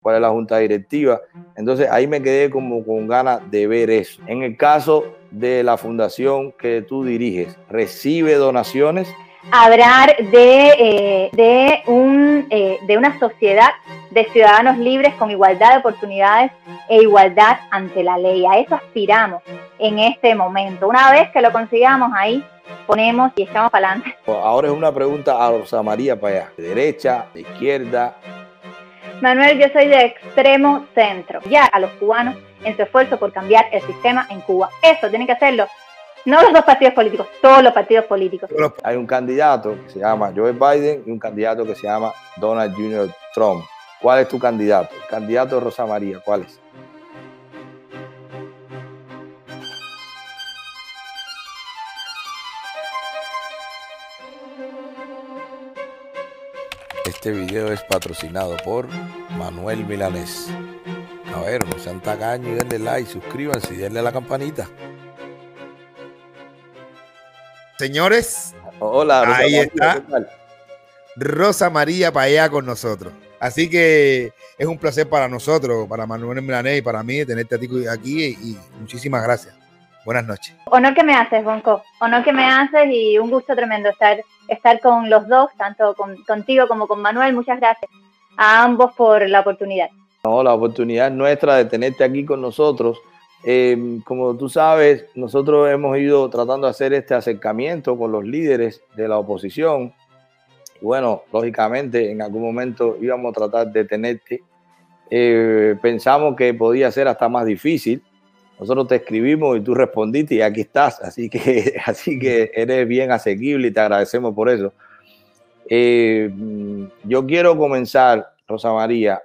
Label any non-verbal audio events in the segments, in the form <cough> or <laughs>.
cuál es la junta directiva. Entonces ahí me quedé como con ganas de ver eso. En el caso de la fundación que tú diriges, ¿recibe donaciones? Hablar de, eh, de, un, eh, de una sociedad de ciudadanos libres con igualdad de oportunidades e igualdad ante la ley. A eso aspiramos en este momento. Una vez que lo consigamos ahí, ponemos y echamos para adelante. Ahora es una pregunta a Rosa María para allá, de derecha, de izquierda. Manuel, yo soy de extremo centro. Ya a los cubanos en su esfuerzo por cambiar el sistema en Cuba. Eso tienen que hacerlo no los dos partidos políticos, todos los partidos políticos. Hay un candidato que se llama Joe Biden y un candidato que se llama Donald Jr. Trump. ¿Cuál es tu candidato? El candidato Rosa María, ¿cuál es? Este video es patrocinado por Manuel Milanés. A ver, no sean tacaños y denle like, suscríbanse y denle a la campanita. Señores, hola, ahí está Rosa María allá con nosotros. Así que es un placer para nosotros, para Manuel Milanés y para mí tenerte a ti aquí y muchísimas gracias. Buenas noches. Honor que me haces, Bonco. Honor que me haces y un gusto tremendo estar, estar con los dos, tanto contigo como con Manuel. Muchas gracias a ambos por la oportunidad. No, la oportunidad nuestra de tenerte aquí con nosotros eh, como tú sabes, nosotros hemos ido tratando de hacer este acercamiento con los líderes de la oposición. Bueno, lógicamente en algún momento íbamos a tratar de tenerte. Eh, pensamos que podía ser hasta más difícil. Nosotros te escribimos y tú respondiste y aquí estás. Así que, <laughs> así que eres bien asequible y te agradecemos por eso. Eh, yo quiero comenzar, Rosa María,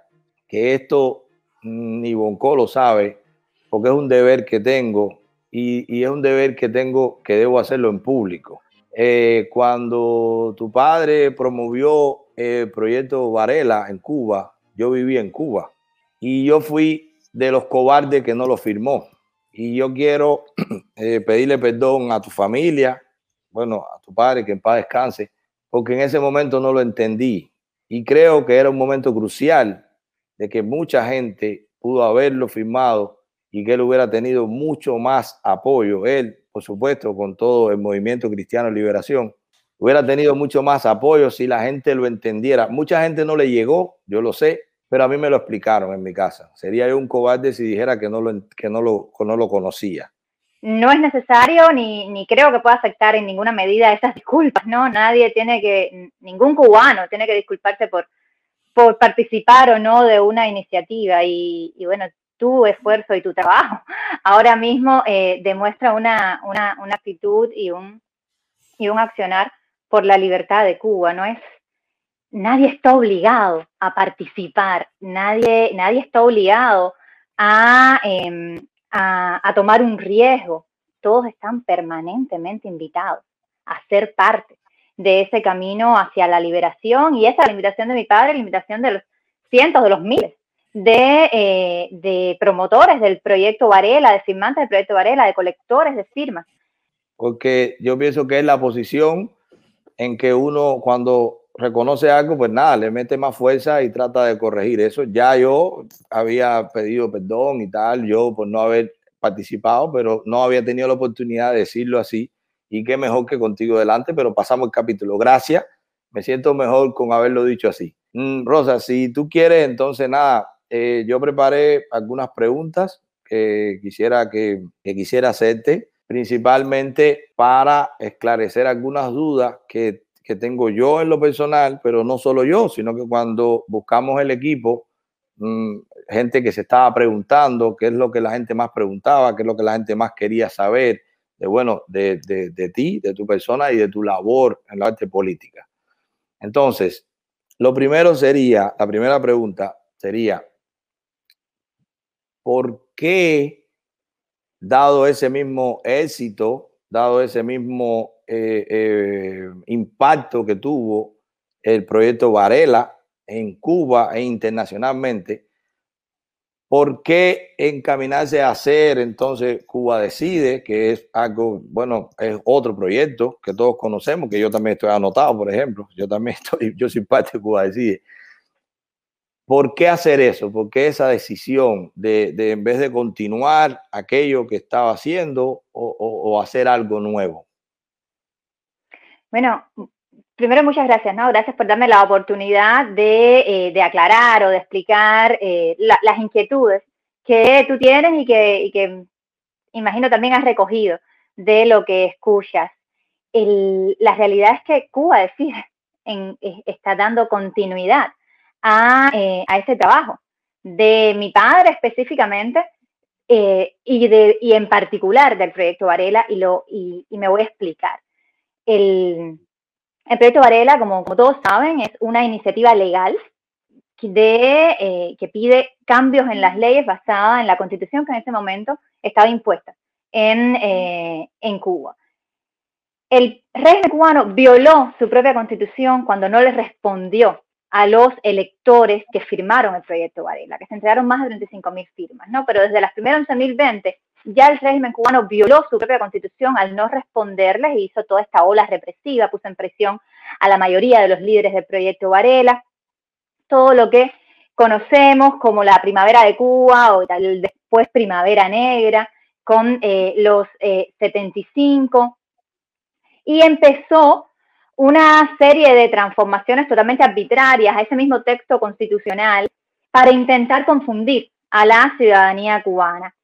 que esto ni Bonco lo sabe porque es un deber que tengo y, es un deber que tengo que debo hacerlo en público. Eh, cuando tu padre promovió el proyecto Varela en Cuba, yo viví en Cuba y yo fui de los cobardes que no lo firmó. Y yo quiero <clears throat> eh, pedirle perdón a tu familia, bueno, a tu padre, que en paz descanse, porque en ese momento no lo entendí. Y creo que era un momento crucial de que mucha gente pudo haberlo firmado y que él hubiera tenido mucho más apoyo, él, por supuesto, con todo el movimiento cristiano de liberación, hubiera tenido mucho más apoyo si la gente lo entendiera. Mucha gente no le llegó, yo lo sé, pero a mí me lo explicaron en mi casa. Sería un cobarde si dijera que no lo, que no lo, no lo conocía. No es necesario ni, ni creo que pueda afectar en ninguna medida esas disculpas, ¿no? Nadie tiene que, ningún cubano tiene que disculparse por, por participar o no de una iniciativa. Y, y bueno, tu esfuerzo y tu trabajo <laughs> ahora mismo eh, demuestra una, una, una, actitud y un, y un accionar por la libertad de Cuba. No es, nadie está obligado a participar, nadie, nadie está obligado a, em, a, a tomar un riesgo. Todos están permanentemente invitados a ser parte de ese camino hacia la liberación y esa es la invitación de mi padre, la invitación de los cientos, de los miles eh, de, promotores del proyecto Varela, de firmantes del proyecto Varela, de colectores de firmas. Porque yo pienso que es la posición en que uno cuando reconoce algo, pues nada, le mete más fuerza y trata de corregir. Eso ya yo había pedido perdón y tal, yo por no haber participado, pero no había tenido la oportunidad de decirlo así. Y qué mejor que contigo delante, pero pasamos el capítulo. Gracias, me siento mejor con haberlo dicho así. Mm, Rosa, si tú quieres, entonces nada, eh, yo preparé algunas preguntas que quisiera, que, quisiera hacerte, principalmente para esclarecer algunas dudas que, tengo yo en lo personal, pero no solo yo, sino que cuando buscamos el equipo, mm, gente que se estaba preguntando qué es lo que la gente más preguntaba, qué es lo que la gente más quería saber, de bueno, de, de ti, de tu persona y de tu labor en la arte política. Entonces, lo primero sería, la primera pregunta sería, ¿por qué, dado ese mismo éxito, dado ese mismo eh, eh, impacto que tuvo el proyecto Varela en Cuba e internacionalmente, ¿por qué encaminarse a hacer entonces Cuba Decide, que es algo, bueno, es otro proyecto que todos conocemos, que yo también estoy anotado, por ejemplo, <laughs> yo también estoy, yo soy parte de Cuba Decide. ¿Por qué hacer eso? ¿Por qué esa decisión de, en vez de continuar aquello que estaba haciendo o, hacer algo nuevo? Bueno, primero muchas gracias, ¿no? Gracias por darme la oportunidad de, eh, aclarar o de explicar eh, las inquietudes que tú tienes y que, imagino también has recogido de lo que escuchas. la realidad es que Cuba decide, <laughs> en, está dando continuidad eh, a, ese trabajo de mi padre específicamente y, de, y en particular del proyecto Varela y, lo, y, me voy a explicar. El, proyecto Varela, como, todos saben, es una iniciativa legal de, eh, que pide cambios en las leyes basadas en la constitución que en ese momento estaba impuesta en, en Cuba. El régimen cubano violó su propia constitución cuando no le respondió a los electores que firmaron el proyecto Varela, que se entregaron más de 35 mil firmas, ¿no? Pero desde las primeras 11.020 ya el régimen cubano violó su propia constitución al no responderles y hizo toda esta ola represiva, puso en presión a la mayoría de los líderes del proyecto Varela, todo lo que conocemos como la primavera de Cuba o después primavera negra con eh, los 75 eh, y empezó una serie de transformaciones totalmente arbitrarias a ese mismo texto constitucional para intentar confundir a la ciudadanía cubana.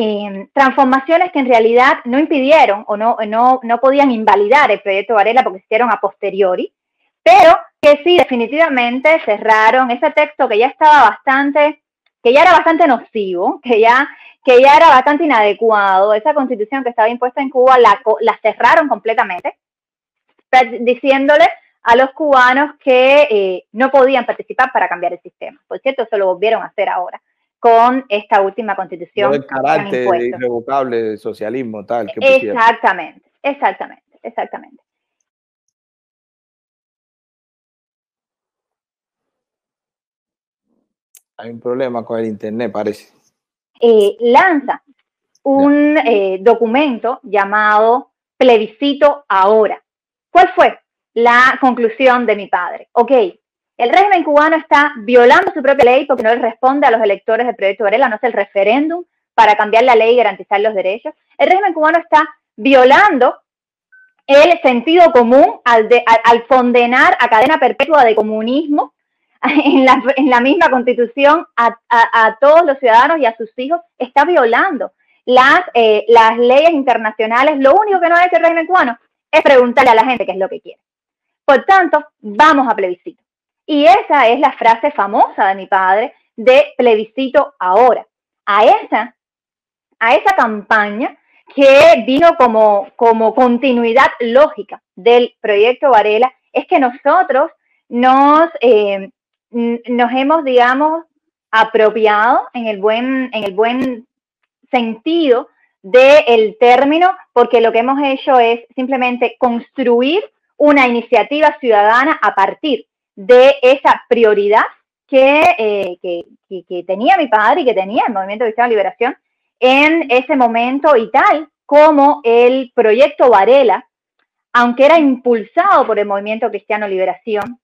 Em, transformaciones que en realidad no impidieron o no, no, no podían invalidar el proyecto Varela porque se hicieron a posteriori, pero que sí definitivamente cerraron ese texto que ya estaba bastante, que ya era bastante nocivo, que ya, que ya era bastante inadecuado, esa constitución que estaba impuesta en Cuba la, cerraron completamente diciéndole a los cubanos que eh, no podían participar para cambiar el sistema. Por cierto, eso lo volvieron a hacer ahora con esta última constitución. el carácter irrevocable del socialismo tal. exactamente, exactamente, exactamente. Hay un problema con el Internet, parece. Eh, lanza un eh, documento llamado Plebiscito Ahora, ¿Cuál fue la conclusión de mi padre? Ok, el régimen cubano está violando su propia ley porque no le responde a los electores del proyecto Varela, no es el referéndum para cambiar la ley y garantizar los derechos. El régimen cubano está violando el sentido común al, condenar a cadena perpetua de comunismo <laughs> en la, misma constitución a, todos los ciudadanos y a sus hijos, está violando las, eh, las leyes internacionales. Lo único que no hace el régimen cubano es preguntarle a la gente qué es lo que quiere. Por tanto, vamos a plebiscito. Y esa es la frase famosa de mi padre de plebiscito ahora. A esa, a esa campaña que vino como, como continuidad lógica del proyecto Varela, es que nosotros nos, eh, nos hemos, digamos, apropiado en el buen, en el buen sentido del término, porque lo que hemos hecho es simplemente construir una iniciativa ciudadana a partir de esa prioridad eh, que, que, tenía mi padre y que tenía el Movimiento Cristiano de Liberación en ese momento y tal como el proyecto Varela, aunque era impulsado por el Movimiento Cristiano Liberación,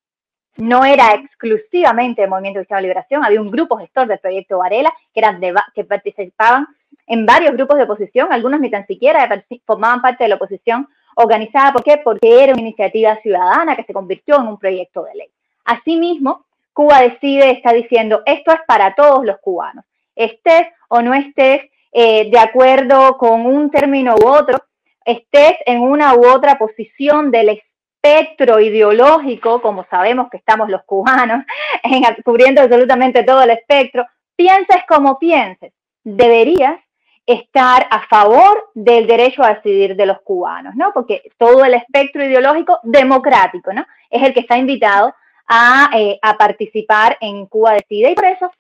no era exclusivamente el Movimiento Cristiano de Liberación, había un grupo gestor del proyecto Varela que, eran que participaban en varios grupos de oposición, algunos ni tan siquiera formaban parte de la oposición organizada. ¿Por qué? Porque era una iniciativa ciudadana que se convirtió en un proyecto de ley. Asimismo, Cuba decide, está diciendo, esto es para todos los cubanos, estés o no estés eh, de acuerdo con un término u otro, estés en una u otra posición del espectro ideológico, como sabemos que estamos los cubanos, <laughs> en, cubriendo absolutamente todo el espectro, pienses como pienses, deberías estar a favor del derecho a decidir de los cubanos, ¿no? Porque todo el espectro ideológico democrático, ¿no? Es el que está invitado a, eh, a participar en Cuba Decide y por eso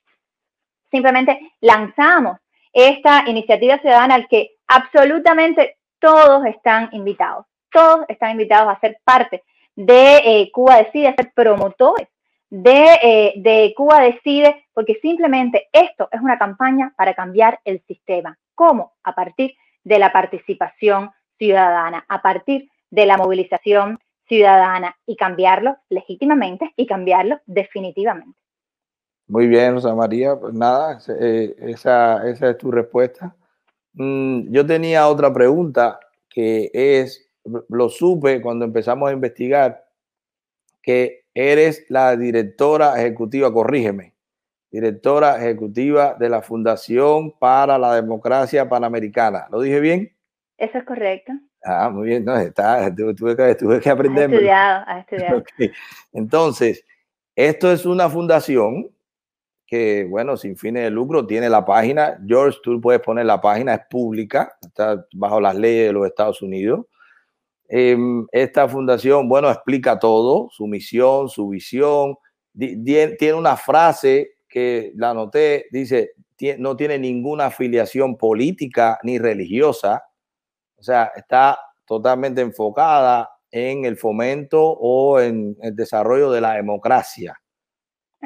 simplemente lanzamos esta iniciativa ciudadana al que absolutamente todos están invitados, todos están invitados a ser parte de eh, Cuba Decide, a ser promotores de, eh, de Cuba Decide, porque simplemente esto es una campaña para cambiar el sistema. ¿Cómo? A partir de la participación ciudadana, a partir de la movilización ciudadana y cambiarlo legítimamente y cambiarlo definitivamente. Muy bien, Rosa María. Pues nada, eh, esa, esa es tu respuesta. Mm, yo tenía otra pregunta que es, lo supe cuando empezamos a investigar, que eres la directora ejecutiva, corrígeme, directora ejecutiva de la Fundación para la Democracia Panamericana. ¿Lo dije bien? Eso es correcto. Ah, muy bien, no, está, tuve, que, tuve que aprender. estudiado, <laughs> estudiado. Entonces, esto es una fundación que, bueno, sin fines de lucro, tiene la página. George, tú puedes poner la página, es pública, está bajo las leyes de los Estados Unidos. Em, esta fundación, bueno, explica todo, su misión, su visión. Tiene una frase que la anoté, dice, no tiene ninguna afiliación política ni religiosa. O sea, está totalmente enfocada en el fomento o en el desarrollo de la democracia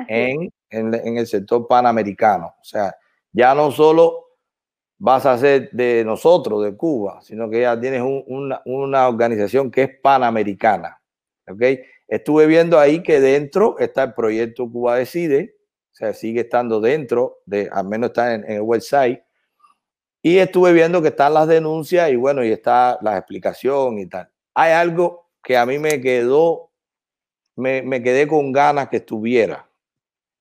en, en, el sector panamericano. O sea, ya no solo vas a ser de nosotros, de Cuba, sino que ya tienes una, una, organización que es panamericana. ¿ok? Estuve viendo ahí que dentro está el proyecto Cuba Decide, o sea, sigue estando dentro, de, al menos está en, el website. Y estuve viendo que están las denuncias y bueno, y está la explicación y tal. Hay algo que a mí me quedó, me, me quedé con ganas que estuviera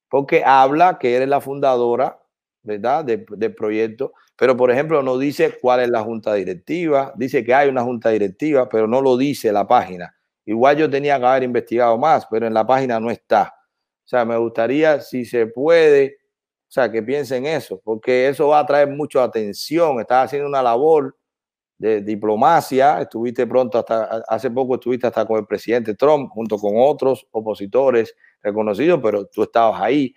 porque habla que eres la fundadora, ¿verdad?, del proyecto, pero por ejemplo no dice cuál es la junta directiva, dice que hay una junta directiva, pero no lo dice la página. Igual yo tenía que haber investigado más, pero en la página no está. O sea, me gustaría, si se puede, o sea, que piensen eso, porque eso va a traer mucha atención. Estás haciendo una labor de diplomacia, estuviste pronto hasta, hace poco estuviste hasta con el presidente Trump, junto con otros opositores reconocidos, pero tú estabas ahí.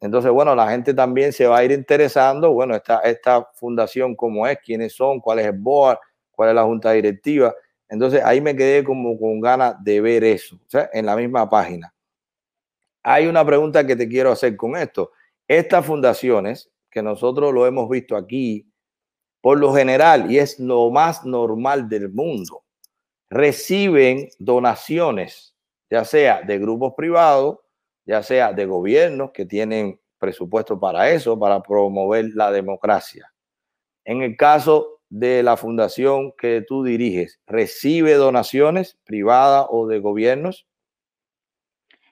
Entonces, bueno, la gente también se va a ir interesando, bueno, esta, esta fundación cómo es, quiénes son, cuál es el board, cuál es la junta directiva. Entonces, ahí me quedé como con ganas de ver eso, o sea, en la misma página. Hay una pregunta que te quiero hacer con esto. Estas fundaciones, que nosotros lo hemos visto aquí, por lo general, y es lo más normal del mundo, reciben donaciones, ya sea de grupos privados, ya sea de gobiernos que tienen presupuesto para eso, para promover la democracia. En el caso de la fundación que tú diriges, ¿recibe donaciones privadas o de gobiernos?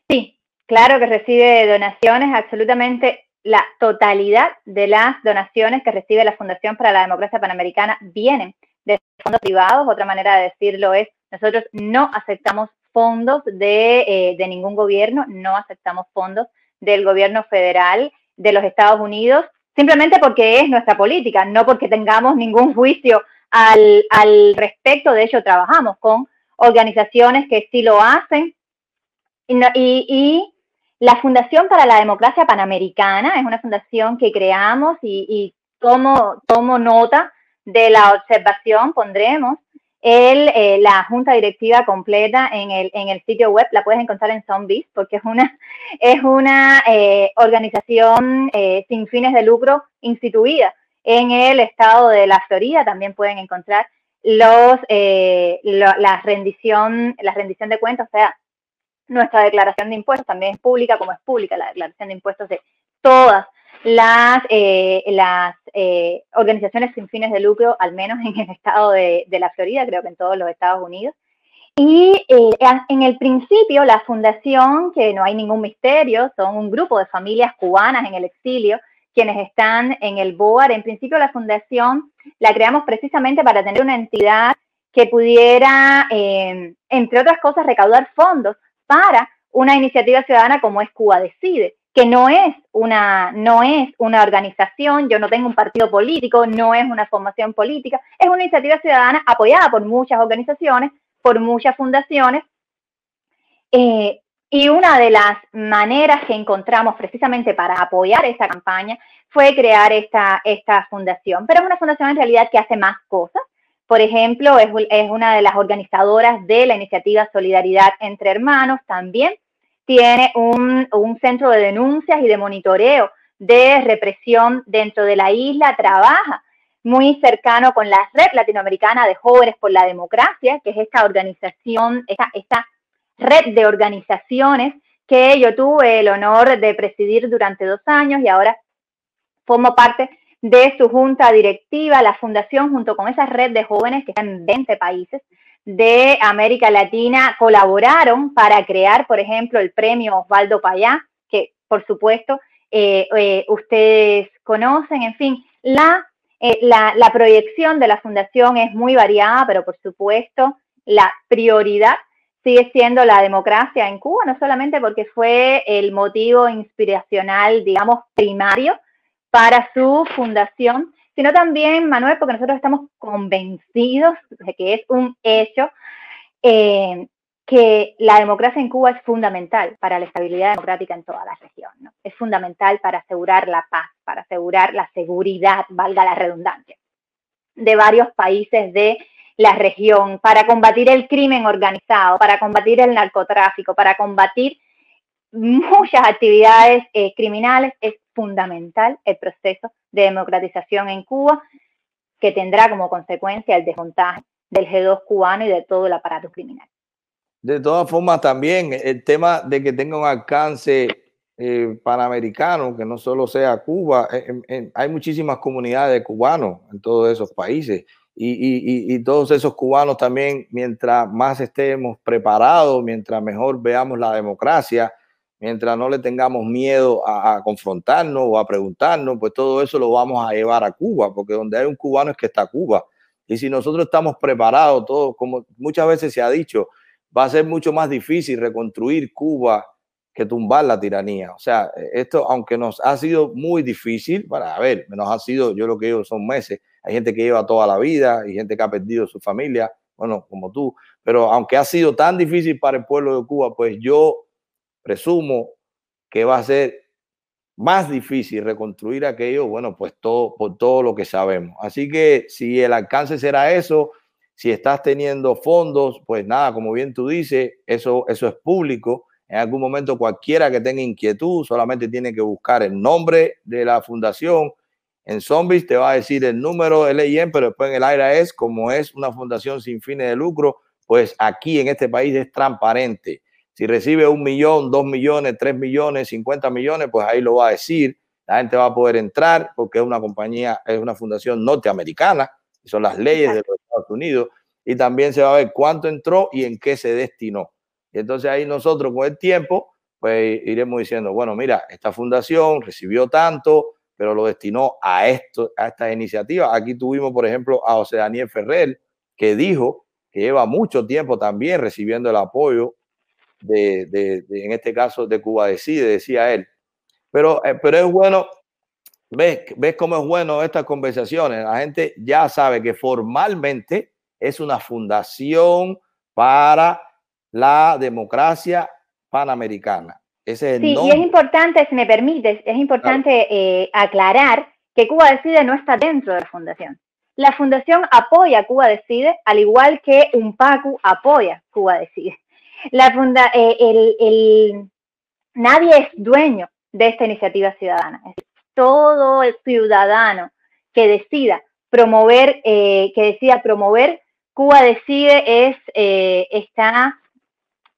Sí, claro que recibe donaciones, absolutamente la totalidad de las donaciones que recibe la Fundación para la Democracia Panamericana vienen de fondos privados. Otra manera de decirlo es, nosotros no aceptamos fondos de, eh, de ningún gobierno, no aceptamos fondos del gobierno federal de los Estados Unidos, simplemente porque es nuestra política, no porque tengamos ningún juicio al, al respecto. De hecho, trabajamos con organizaciones que sí lo hacen y, y, la Fundación para la Democracia Panamericana es una fundación que creamos y, y tomo, tomo nota de la observación, pondremos el, eh, la junta directiva completa en el, en el sitio web, la puedes encontrar en Zombies, porque es una, <laughs> es una eh, organización eh, sin fines de lucro instituida en el estado de la Florida. También pueden encontrar los, la, rendición, la rendición de cuentas, o sea, nuestra declaración de impuestos también es pública, como es pública la declaración de impuestos de todas las, eh, las eh, organizaciones sin fines de lucro, al menos en el estado de, la Florida, creo que en todos los Estados Unidos. Y eh, en el principio, la fundación, que no hay ningún misterio, son un grupo de familias cubanas en el exilio, quienes están en el BOAR. En principio, la fundación la creamos precisamente para tener una entidad que pudiera, entre otras cosas, recaudar fondos para una iniciativa ciudadana como es Cuba Decide que no es una, no es una organización, yo no tengo un partido político, no es una formación política, es una iniciativa ciudadana apoyada por muchas organizaciones, por muchas fundaciones. Eh, y una de las maneras que encontramos precisamente para apoyar esta campaña fue crear esta, esta fundación. Pero es una fundación en realidad que hace más cosas. Por ejemplo, es, es una de las organizadoras de la iniciativa Solidaridad entre Hermanos. También tiene un, centro de denuncias y de monitoreo de represión dentro de la isla, trabaja muy cercano con la Red Latinoamericana de Jóvenes por la Democracia, que es esta organización, esta, esta red de organizaciones que yo tuve el honor de presidir durante dos años y ahora formo parte de su junta directiva, la fundación junto con esa red de jóvenes que están en 20 países de América Latina colaboraron para crear, por ejemplo, el premio Osvaldo Payá, que por supuesto eh, eh, ustedes conocen, en fin, eh, la, la proyección de la fundación es muy variada, pero por supuesto la prioridad sigue siendo la democracia en Cuba, no solamente porque fue el motivo inspiracional, digamos, primario para su fundación, sino también, Manuel, porque nosotros estamos convencidos de que es un hecho eh, que la democracia en Cuba es fundamental para la estabilidad democrática en toda la región. Es fundamental para asegurar la paz, para asegurar la seguridad, valga la redundancia, de varios países de la región, para combatir el crimen organizado, para combatir el narcotráfico, para combatir muchas actividades eh, criminales, es fundamental el proceso de democratización en Cuba, que tendrá como consecuencia el desmontaje del G2 cubano y de todo el aparato criminal. De todas formas, también el tema de que tenga un alcance eh, panamericano, que no solo sea Cuba, eh, hay muchísimas comunidades de cubanos en todos esos países y, todos esos cubanos también, mientras más estemos preparados, mientras mejor veamos la democracia, mientras no le tengamos miedo a, confrontarnos o a preguntarnos, pues todo eso lo vamos a llevar a Cuba, porque donde hay un cubano es que está Cuba. Y si nosotros estamos preparados, todo, como muchas veces se ha dicho, va a ser mucho más difícil reconstruir Cuba que tumbar la tiranía. O sea, esto, aunque nos ha sido muy difícil, para ver, nos ha sido, yo lo que digo son meses, hay gente que lleva toda la vida y gente que ha perdido su familia, bueno, como tú, pero aunque ha sido tan difícil para el pueblo de Cuba, pues yo presumo que va a ser más difícil reconstruir aquello, bueno, pues todo, por todo lo que sabemos. Así que si el alcance será eso, si estás teniendo fondos, pues nada, como bien tú dices, eso, eso es público en algún momento cualquiera que tenga inquietud solamente tiene que buscar el nombre de la fundación. En Zombies te va a decir el número LIN, pero después en el aire es como es una fundación sin fines de lucro, pues aquí en este país es transparente. Si recibe un millón, dos millones, tres millones, cincuenta millones, pues ahí lo va a decir. La gente va a poder entrar porque es una compañía, es una fundación norteamericana, son las leyes de los Estados Unidos, y también se va a ver cuánto entró y en qué se destinó. Y entonces ahí nosotros con el tiempo, pues iremos diciendo, bueno, mira, esta fundación recibió tanto, pero lo destinó a esto, a esta iniciativa. Aquí tuvimos, por ejemplo, a José Daniel Ferrer, que dijo que lleva mucho tiempo también recibiendo el apoyo de, en este caso, de Cuba Decide, decía él. Pero, eh, pero es bueno, ves, ves cómo es bueno estas conversaciones. La gente ya sabe que formalmente es una fundación para la democracia panamericana. Ese sí, y es importante, si me permites, es importante eh, aclarar que Cuba Decide no está dentro de la fundación. La fundación apoya Cuba Decide, al igual que un PACU apoya Cuba Decide. La funda, eh, el, nadie es dueño de esta iniciativa ciudadana. todo el ciudadano que decida promover, eh, que decida promover, Cuba Decide es, está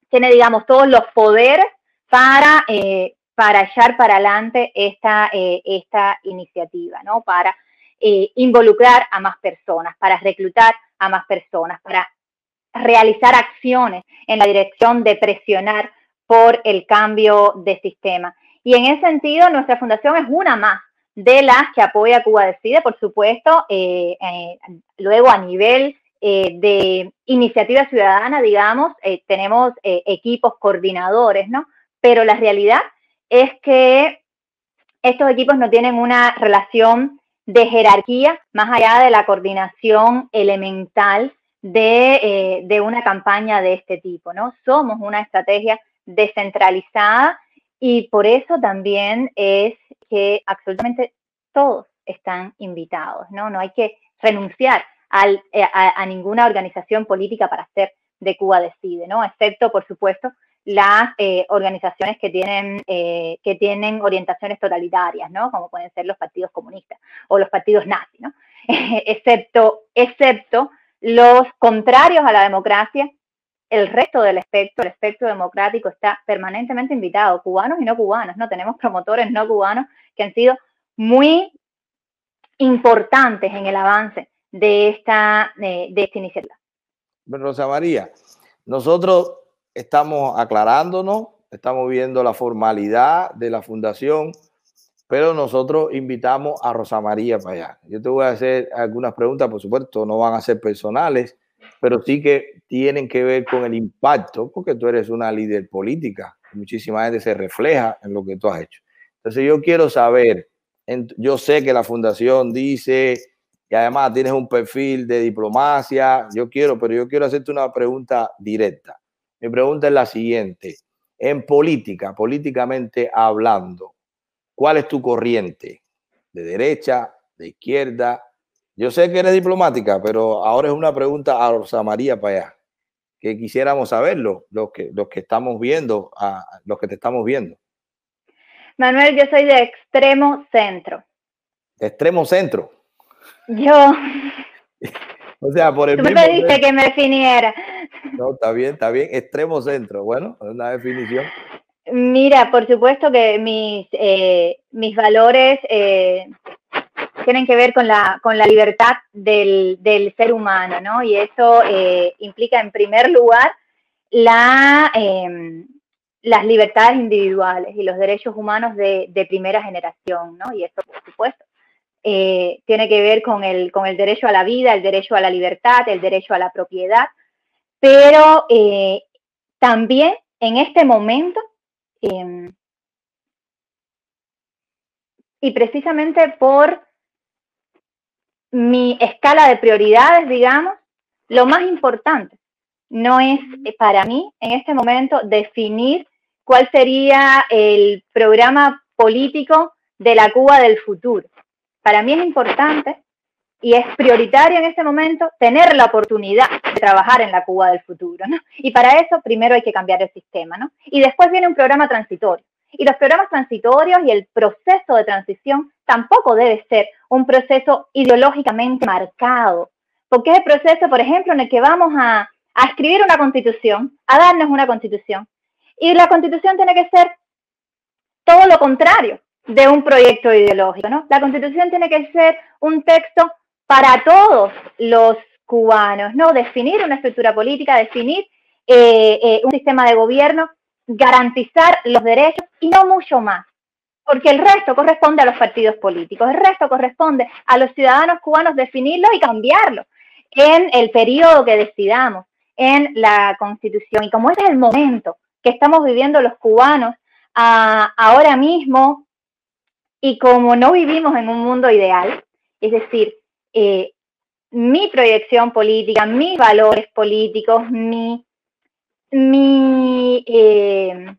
tiene, digamos, todos los poderes para, eh, para echar para adelante esta, eh, esta iniciativa, ¿no? Para eh, involucrar a más personas, para reclutar a más personas, para realizar acciones en la dirección de presionar por el cambio de sistema. Y en ese sentido, nuestra fundación es una más de las que apoya Cuba Decide, por supuesto, luego a nivel eh, de iniciativa ciudadana, digamos, eh, tenemos eh, equipos coordinadores, ¿no? Pero la realidad es que estos equipos no tienen una relación de jerarquía más allá de la coordinación elemental de, de una campaña de este tipo, ¿no? Somos una estrategia descentralizada y por eso también es que absolutamente todos están invitados, ¿no? No hay que renunciar eh, a, ninguna organización política para hacer de Cuba Decide, ¿no? Excepto, por supuesto, las eh, organizaciones que tienen, eh, que tienen orientaciones totalitarias, ¿no? Como pueden ser los partidos comunistas o los partidos nazis, ¿no? <laughs> excepto, excepto los contrarios a la democracia el resto del espectro, el espectro democrático, está permanentemente invitado, cubanos y no cubanos, ¿no? Tenemos promotores no cubanos que han sido muy importantes en el avance de esta, de, esta iniciativa. Rosa María, nosotros estamos aclarándonos, estamos viendo la formalidad de la fundación, pero nosotros invitamos a Rosa María para allá. Yo te voy a hacer algunas preguntas, por supuesto, no van a ser personales, pero sí que tienen que ver con el impacto, porque tú eres una líder política, muchísima gente se refleja en lo que tú has hecho. Entonces yo quiero saber, yo sé que la fundación dice y además tienes un perfil de diplomacia, yo quiero, pero yo quiero hacerte una pregunta directa. Mi pregunta es la siguiente. En política, políticamente hablando, ¿cuál es tu corriente? ¿De derecha, de izquierda, yo sé que eres diplomática, pero ahora es una pregunta a Rosa María para allá, que quisiéramos saberlo, los que, los que estamos viendo, a, los que te estamos viendo. Manuel, yo soy de extremo centro. ¿De extremo centro? Yo. <laughs> o sea, por el Tú me pediste que me definiera. No, está bien, está bien. Extremo centro. Bueno, es una definición. Mira, por supuesto que mis, eh, mis valores eh, tienen que ver con la, con la libertad del, ser humano, ¿no? Y eso eh, implica, en primer lugar, la, em, las libertades individuales y los derechos humanos de, primera generación, ¿no? Y eso, por supuesto, tiene que ver con el, con el derecho a la vida, el derecho a la libertad, el derecho a la propiedad, pero también en este momento, em, y precisamente por mi escala de prioridades, digamos, lo más importante no es eh, para mí en este momento definir cuál sería el programa político de la Cuba del futuro. Para mí es importante y es prioritario en este momento tener la oportunidad de trabajar en la Cuba del futuro, ¿no? Y para eso primero hay que cambiar el sistema, ¿no? Y después viene un programa transitorio. Y los programas transitorios y el proceso de transición tampoco debe ser un proceso ideológicamente marcado, porque es el proceso, por ejemplo, en el que vamos a, escribir una constitución, a darnos una constitución. Y la constitución tiene que ser todo lo contrario de un proyecto ideológico, ¿no? La constitución tiene que ser un texto para todos los cubanos, ¿no? Definir una estructura política, definir eh, eh, un sistema de gobierno garantizar los derechos y no mucho más, porque el resto corresponde a los partidos políticos, el resto corresponde a los ciudadanos cubanos definirlo y cambiarlo en el periodo que decidamos, en la constitución. Y como este es el momento que estamos viviendo los cubanos ahora mismo, y como no vivimos en un mundo ideal, es decir, eh, mi proyección política, mis valores políticos, mi mi, eh,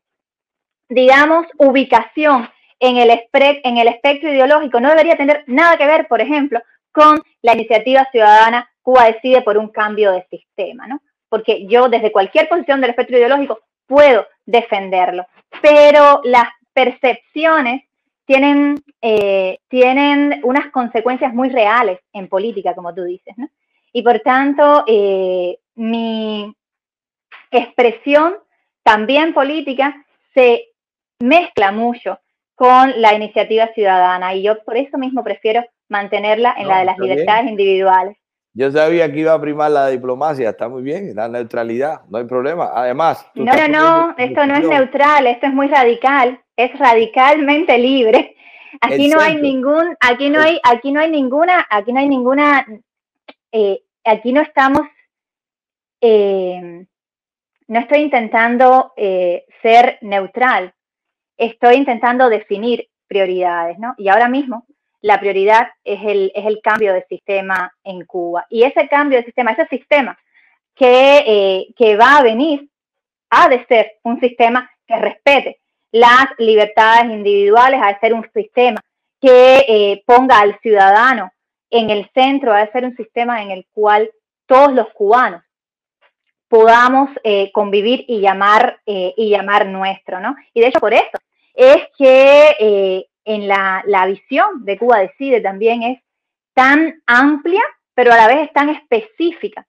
digamos, ubicación en el, en el espectro ideológico no debería tener nada que ver, por ejemplo, con la iniciativa ciudadana Cuba decide por un cambio de sistema, ¿no? Porque yo desde cualquier posición del espectro ideológico puedo defenderlo, pero las percepciones tienen, eh, tienen unas consecuencias muy reales en política, como tú dices, ¿no? Y por tanto, eh, mi, expresión también política se mezcla mucho con la iniciativa ciudadana y yo por eso mismo prefiero mantenerla en la de las libertades individuales. Yo sabía que iba a primar la diplomacia, está muy bien, la neutralidad, no hay problema. Además, no, no, no, esto no es neutral, esto es muy radical, es radicalmente libre. Aquí no hay ningún, aquí no hay, aquí no hay ninguna, aquí no hay ninguna, eh, aquí no estamos eh, no estoy intentando eh, ser neutral, estoy intentando definir prioridades, ¿no? Y ahora mismo la prioridad es el, es el cambio de sistema en Cuba. Y ese cambio de sistema, ese sistema que, eh, que va a venir, ha de ser un sistema que respete las libertades individuales, ha de ser un sistema que eh, ponga al ciudadano en el centro, ha de ser un sistema en el cual todos los cubanos podamos eh, convivir y llamar, y llamar nuestro, ¿no? Y de hecho por eso es que en la, la, visión de Cuba Decide también es tan amplia, pero a la vez es tan específica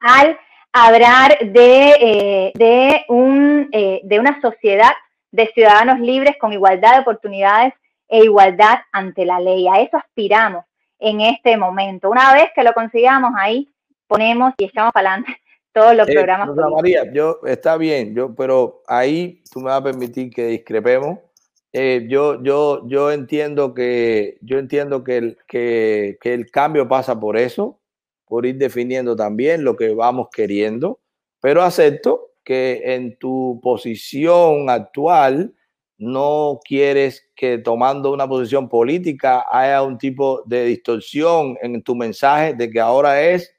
al hablar de, de, un, de una sociedad de ciudadanos libres con igualdad de oportunidades e igualdad ante la ley. A eso aspiramos en este momento. Una vez que lo consigamos ahí, ponemos y echamos para adelante todos los programas. María, yo está bien, yo, pero ahí tú me vas a permitir que discrepemos. Eh, yo, yo, yo entiendo que yo entiendo que el, que, que el cambio pasa por eso, por ir definiendo también lo que vamos queriendo, pero acepto que en tu posición actual no quieres que tomando una posición política haya un tipo de distorsión en tu mensaje de que ahora es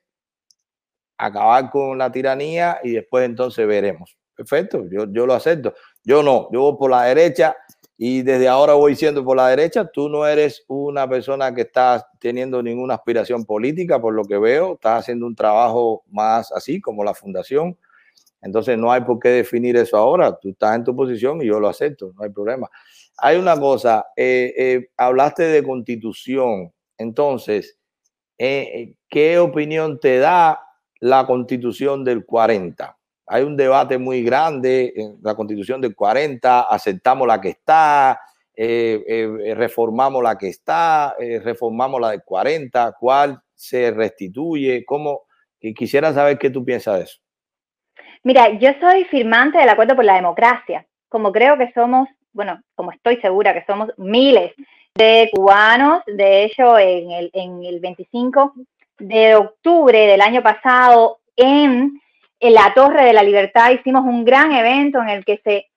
acabar con la tiranía y después entonces veremos. Perfecto, yo, yo lo acepto. Yo no, yo voy por la derecha y desde ahora voy siendo por la derecha. Tú no eres una persona que está teniendo ninguna aspiración política, por lo que veo. Estás haciendo un trabajo más así como la fundación. Entonces no hay por qué definir eso ahora. Tú estás en tu posición y yo lo acepto, no hay problema. Hay una cosa, eh, eh, hablaste de constitución. Entonces, eh, ¿qué opinión te da la constitución del 40. Hay un debate muy grande en la constitución del 40, aceptamos la que está, eh, eh, reformamos la que está, eh, reformamos la del 40, cuál se restituye, cómo, quisiera saber qué tú piensas de eso. Mira, yo soy firmante del acuerdo por la democracia, como creo que somos, bueno, como estoy segura que somos miles de cubanos, de hecho en el, en el 25 de octubre del año pasado en, la Torre de la Libertad hicimos un gran evento en el que se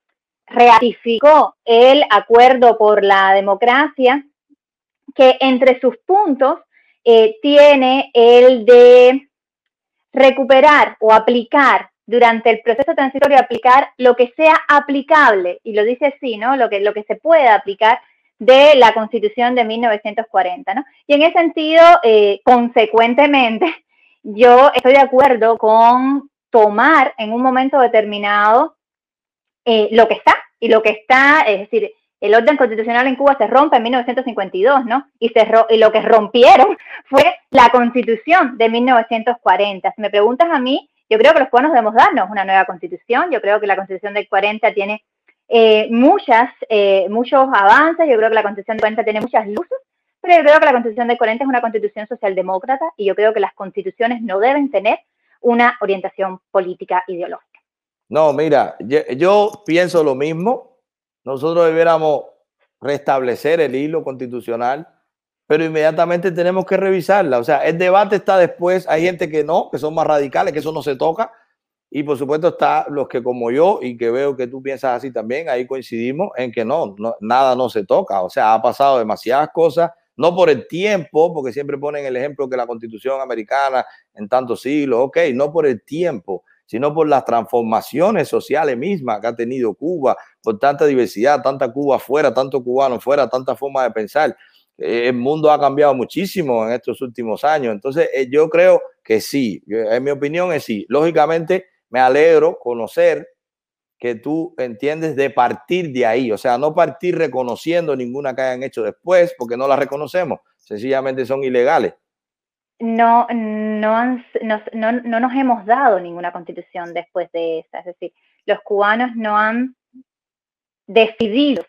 ratificó el acuerdo por la democracia, que entre sus puntos eh, tiene el de recuperar o aplicar durante el proceso transitorio, aplicar lo que sea aplicable, y lo dice así, ¿no? Lo que, lo que se pueda aplicar de la Constitución de 1940, ¿no? Y en ese sentido, eh, consecuentemente, yo estoy de acuerdo con tomar en un momento determinado eh, lo que está, y lo que está, es decir, el orden constitucional en Cuba se rompe en 1952, ¿no? Y, se y lo que rompieron <laughs> fue la constitución de 1940. Si me preguntas a mí, yo creo que los cubanos debemos darnos una nueva constitución. Yo creo que la constitución del 40 tiene eh, muchas, eh, muchos avances. Yo creo que la Constitución de 40 tiene muchas luces, pero yo creo que la Constitución de 40 es una constitución socialdemócrata y yo creo que las constituciones no deben tener una orientación política ideológica. No, mira, yo, pienso lo mismo. Nosotros debiéramos restablecer el hilo constitucional, pero inmediatamente tenemos que revisarla. O sea, el debate está después. Hay gente que no, que son más radicales, que eso no se toca. Y por supuesto está los que como yo y que veo que tú piensas así también, ahí coincidimos en que no, nada no se toca. O sea, ha pasado demasiadas cosas, no por el tiempo, porque siempre ponen el ejemplo que la constitución americana en tantos siglos, ok, no por el tiempo, sino por las transformaciones sociales mismas que ha tenido Cuba, por tanta diversidad, tanta Cuba afuera, tanto cubano fuera, tanta forma de pensar. Eh, el mundo ha cambiado muchísimo en estos últimos años. Entonces, eh, yo creo que sí, en mi opinión es sí. Lógicamente, me alegro conocer que tú entiendes de partir de ahí, o sea, no partir reconociendo ninguna que hayan hecho después, porque no la reconocemos, sencillamente son ilegales. No, no, no, no nos hemos dado ninguna constitución después de esa, es decir, los cubanos no han decidido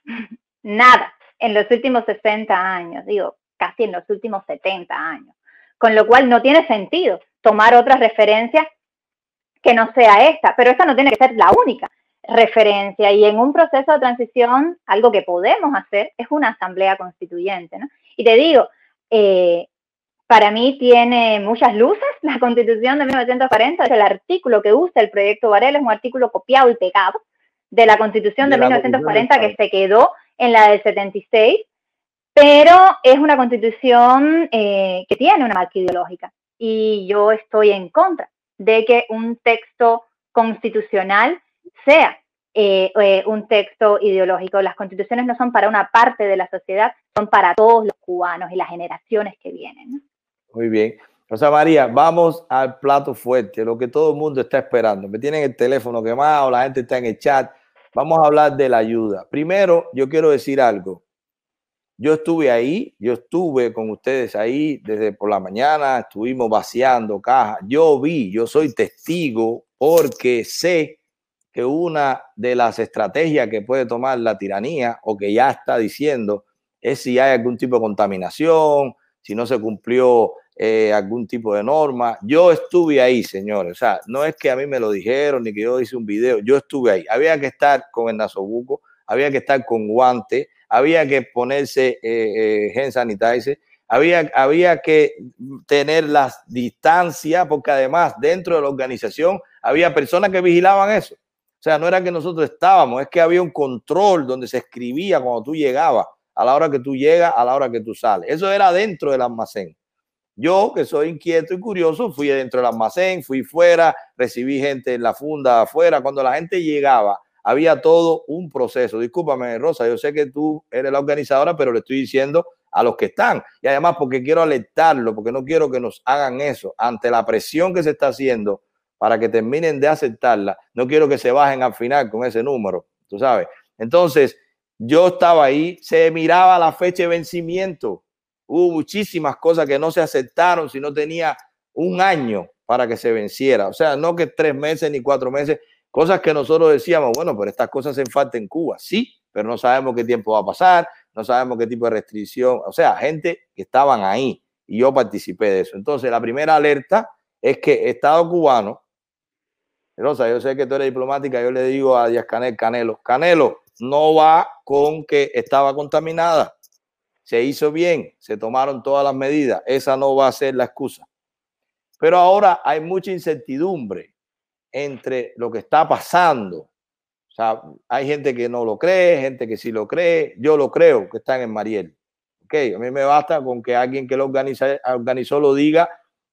nada en los últimos 60 años, digo, casi en los últimos 70 años, con lo cual no tiene sentido tomar otras referencias que no sea esta, pero esta no tiene que ser la única referencia. Y en un proceso de transición, algo que podemos hacer es una asamblea constituyente. ¿no? Y te digo, eh, para mí tiene muchas luces la constitución de 1940, el artículo que usa el proyecto Varela es un artículo copiado y pegado de la constitución de, 1940 que se quedó en la del 76, pero es una constitución eh, que tiene una marca ideológica y yo estoy en contra de que un texto constitucional sea eh, eh, un texto ideológico. Las constituciones no son para una parte de la sociedad, son para todos los cubanos y las generaciones que vienen. Muy bien. Rosa María, vamos al plato fuerte, lo que todo el mundo está esperando. Me tienen el teléfono quemado, la gente está en el chat. Vamos a hablar de la ayuda. Primero, yo quiero decir algo. Yo estuve ahí, yo estuve con ustedes ahí desde por la mañana, estuvimos vaciando cajas. Yo vi, yo soy testigo porque sé que una de las estrategias que puede tomar la tiranía o que ya está diciendo es si hay algún tipo de contaminación, si no se cumplió eh, algún tipo de norma. Yo estuve ahí, señores. O sea, no es que a mí me lo dijeron ni que yo hice un video. Yo estuve ahí. Había que estar con el nasobuco, había que estar con guante, había que ponerse eh, eh sanitizer, había, había que tener las distancias, porque además dentro de la organización había personas que vigilaban eso. O sea, no era que nosotros estábamos, es que había un control donde se escribía cuando tú llegabas a la hora que tú llegas, a la hora que tú sales. Eso era dentro del almacén. Yo, que soy inquieto y curioso, fui dentro del almacén, fui fuera, recibí gente en la funda afuera. Cuando la gente llegaba, había todo un proceso. Discúlpame, Rosa, yo sé que tú eres la organizadora, pero le estoy diciendo a los que están. Y además porque quiero alertarlo, porque no quiero que nos hagan eso ante la presión que se está haciendo para que terminen de aceptarla. No quiero que se bajen al final con ese número, tú sabes. Entonces, yo estaba ahí, se miraba la fecha de vencimiento. Hubo muchísimas cosas que no se aceptaron si no tenía un año para que se venciera. O sea, no que tres meses ni cuatro meses, cosas que nosotros decíamos, bueno, pero estas cosas se falta en Cuba, sí, pero no sabemos qué tiempo va a pasar, no sabemos qué tipo de restricción. O sea, gente que estaban ahí y yo participé de eso. Entonces, la primera alerta es que Estado cubano, Rosa, yo sé que tú eres diplomática, yo le digo a Díaz Canel, Canelo, Canelo, no va con que estaba contaminada. Se hizo bien, se tomaron todas las medidas. Esa no va a ser la excusa. Pero ahora hay mucha incertidumbre entre lo que está pasando. O sea, hay gente que no lo cree, gente que sí lo cree. Yo lo creo que están en Mariel. Ok, a mí me basta con que alguien que lo organiza, organizó lo diga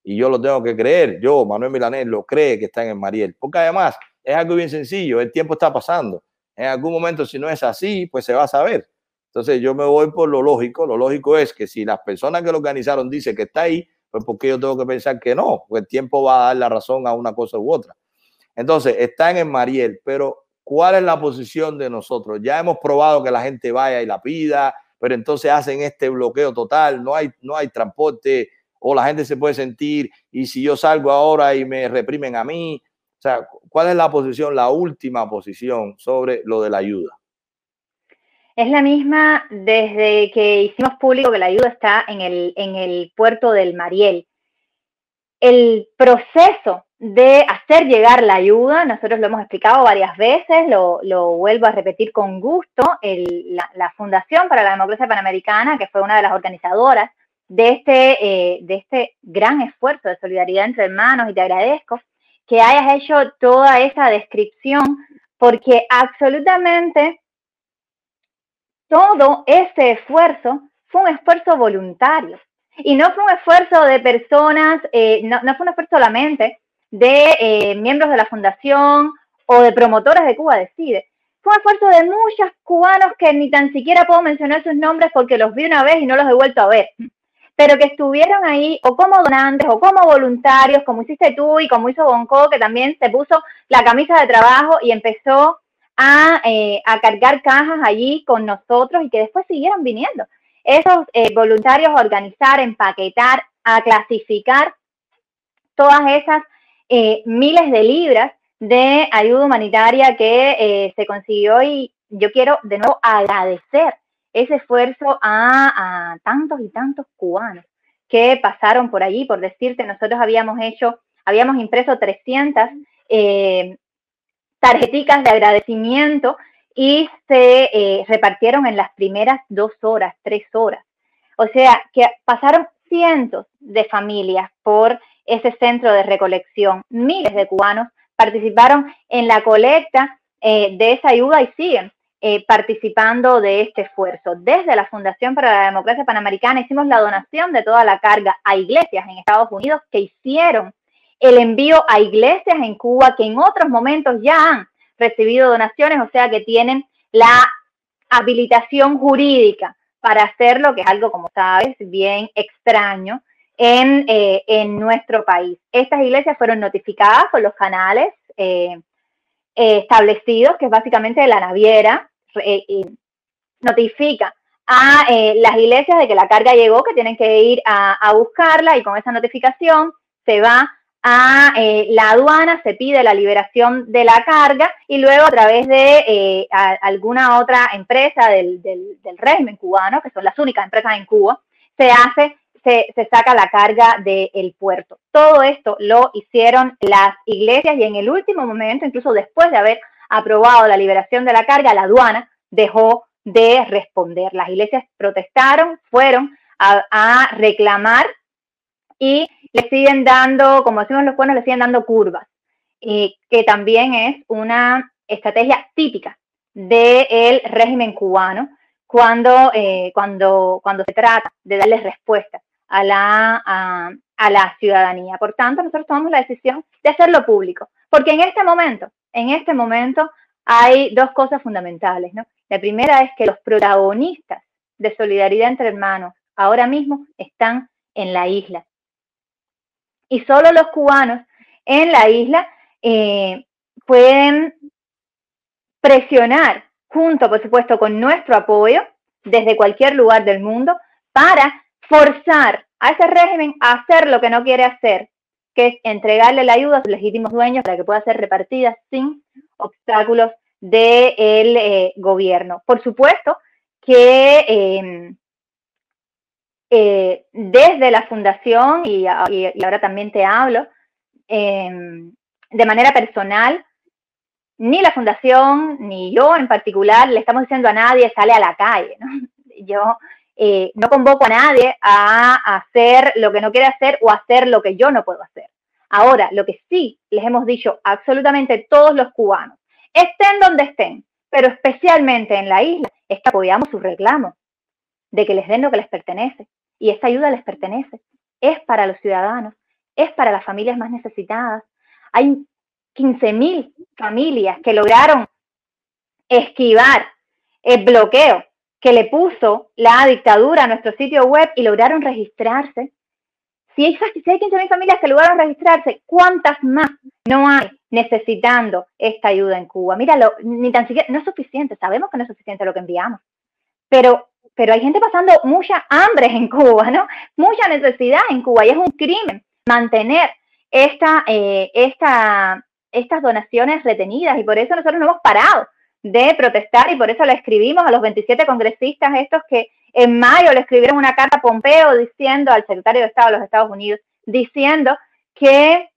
y yo lo tengo que creer. Yo, Manuel Milanés, lo cree que están en Mariel. Porque además es algo bien sencillo, el tiempo está pasando. En algún momento, si no es así, pues se va a saber. Entonces yo me voy por lo lógico. Lo lógico es que si las personas que lo organizaron dicen que está ahí, pues porque yo tengo que pensar que no, pues el tiempo va a dar la razón a una cosa u otra. Entonces, están en Mariel, pero ¿cuál es la posición de nosotros? Ya hemos probado que la gente vaya y la pida, pero entonces hacen este bloqueo total, no hay, no hay transporte o la gente se puede sentir y si yo salgo ahora y me reprimen a mí, o sea, ¿cuál es la posición, la última posición sobre lo de la ayuda? Es la misma desde que hicimos público que la ayuda está en el, en el puerto del Mariel. El proceso de hacer llegar la ayuda, nosotros lo hemos explicado varias veces, lo, vuelvo a repetir con gusto, la, Fundación para la Democracia Panamericana, que fue una de las organizadoras de este, eh, de este gran esfuerzo de solidaridad entre hermanos, y te agradezco, que hayas hecho toda esa descripción, porque absolutamente todo ese esfuerzo fue un esfuerzo voluntario. Y no fue un esfuerzo de personas, eh, no, fue un esfuerzo solamente de eh, miembros de la fundación o de promotores de Cuba Decide. Fue un esfuerzo de muchos cubanos que ni tan siquiera puedo mencionar sus nombres porque los vi una vez y no los he vuelto a ver pero que estuvieron ahí o como donantes o como voluntarios, como hiciste tú y como hizo Bonco, que también se puso la camisa de trabajo y empezó a, eh, cargar cajas allí con nosotros y que después siguieron viniendo. Esos eh, voluntarios a organizar, empaquetar, a clasificar todas esas eh, miles de libras de ayuda humanitaria que se consiguió y yo quiero de nuevo agradecer ese esfuerzo a, tantos y tantos cubanos que pasaron por allí. Por decirte, nosotros habíamos hecho, habíamos impreso 300 eh, tarjeticas de agradecimiento y se eh, repartieron en las primeras dos horas, tres horas. O sea, que pasaron cientos de familias por ese centro de recolección. Miles de cubanos participaron en la colecta eh, de esa ayuda y siguen eh, participando de este esfuerzo. Desde la Fundación para la Democracia Panamericana hicimos la donación de toda la carga a iglesias en Estados Unidos que hicieron el envío a iglesias en Cuba que en otros momentos ya han recibido donaciones, o sea que tienen la habilitación jurídica para hacerlo, que es algo, como sabes, bien extraño en, eh, en nuestro país. Estas iglesias fueron notificadas por los canales eh, establecidos, que es básicamente la naviera, notifica a eh, las iglesias de que la carga llegó, que tienen que ir a, buscarla y con esa notificación se va a eh, la aduana, se pide la liberación de la carga y luego a través de eh, alguna otra empresa del, régimen cubano, que son las únicas empresas en Cuba, se hace, se saca la carga del puerto. Todo esto lo hicieron las iglesias y en el último momento, incluso después de haber aprobado la liberación de la carga, la aduana dejó de responder. Las iglesias protestaron, fueron a, reclamar y le siguen dando, como decimos los buenos, le siguen dando curvas, y que también es una estrategia típica del régimen cubano cuando, eh, cuando, cuando se trata de darle respuesta a la, a la ciudadanía. Por tanto, nosotros tomamos la decisión de hacerlo público, porque en este momento, en este momento hay dos cosas fundamentales. La primera es que los protagonistas de solidaridad entre hermanos ahora mismo están en la isla. Y solo los cubanos en la isla eh, pueden presionar, junto, por supuesto, con nuestro apoyo desde cualquier lugar del mundo, para forzar a ese régimen a hacer lo que no quiere hacer, que es entregarle la ayuda a sus legítimos dueños para que pueda ser repartida sin obstáculos del eh, gobierno. Por supuesto que em, eh, desde la fundación, y, ahora también te hablo, em, de manera personal, ni la fundación ni yo en particular le estamos diciendo a nadie sale a la calle. <laughs> Yo eh, no convoco a nadie a hacer lo que no quiere hacer o hacer lo que yo no puedo hacer. Ahora, lo que sí les hemos dicho absolutamente todos los cubanos, estén donde estén, pero especialmente en la isla, es que apoyamos su reclamo de que les den lo que les pertenece. Y esta ayuda les pertenece. Es para los ciudadanos, es para las familias más necesitadas. Hay 15.000 familias que lograron esquivar el bloqueo que le puso la dictadura a nuestro sitio web y lograron registrarse. Si hay, si hay 15.000 familias que lograron registrarse, ¿cuántas más no hay necesitando esta ayuda en Cuba? Míralo, ni tan siquiera, no es suficiente, sabemos que no es suficiente lo que enviamos, pero, pero hay gente pasando mucha hambre en Cuba, ¿no? Mucha necesidad en Cuba y es un crimen mantener esta, eh, esta, estas donaciones retenidas y por eso nosotros no hemos parado de protestar y por eso le escribimos a los 27 congresistas estos que en mayo le escribieron una carta a Pompeo diciendo al secretario de Estado de los Estados Unidos, diciendo que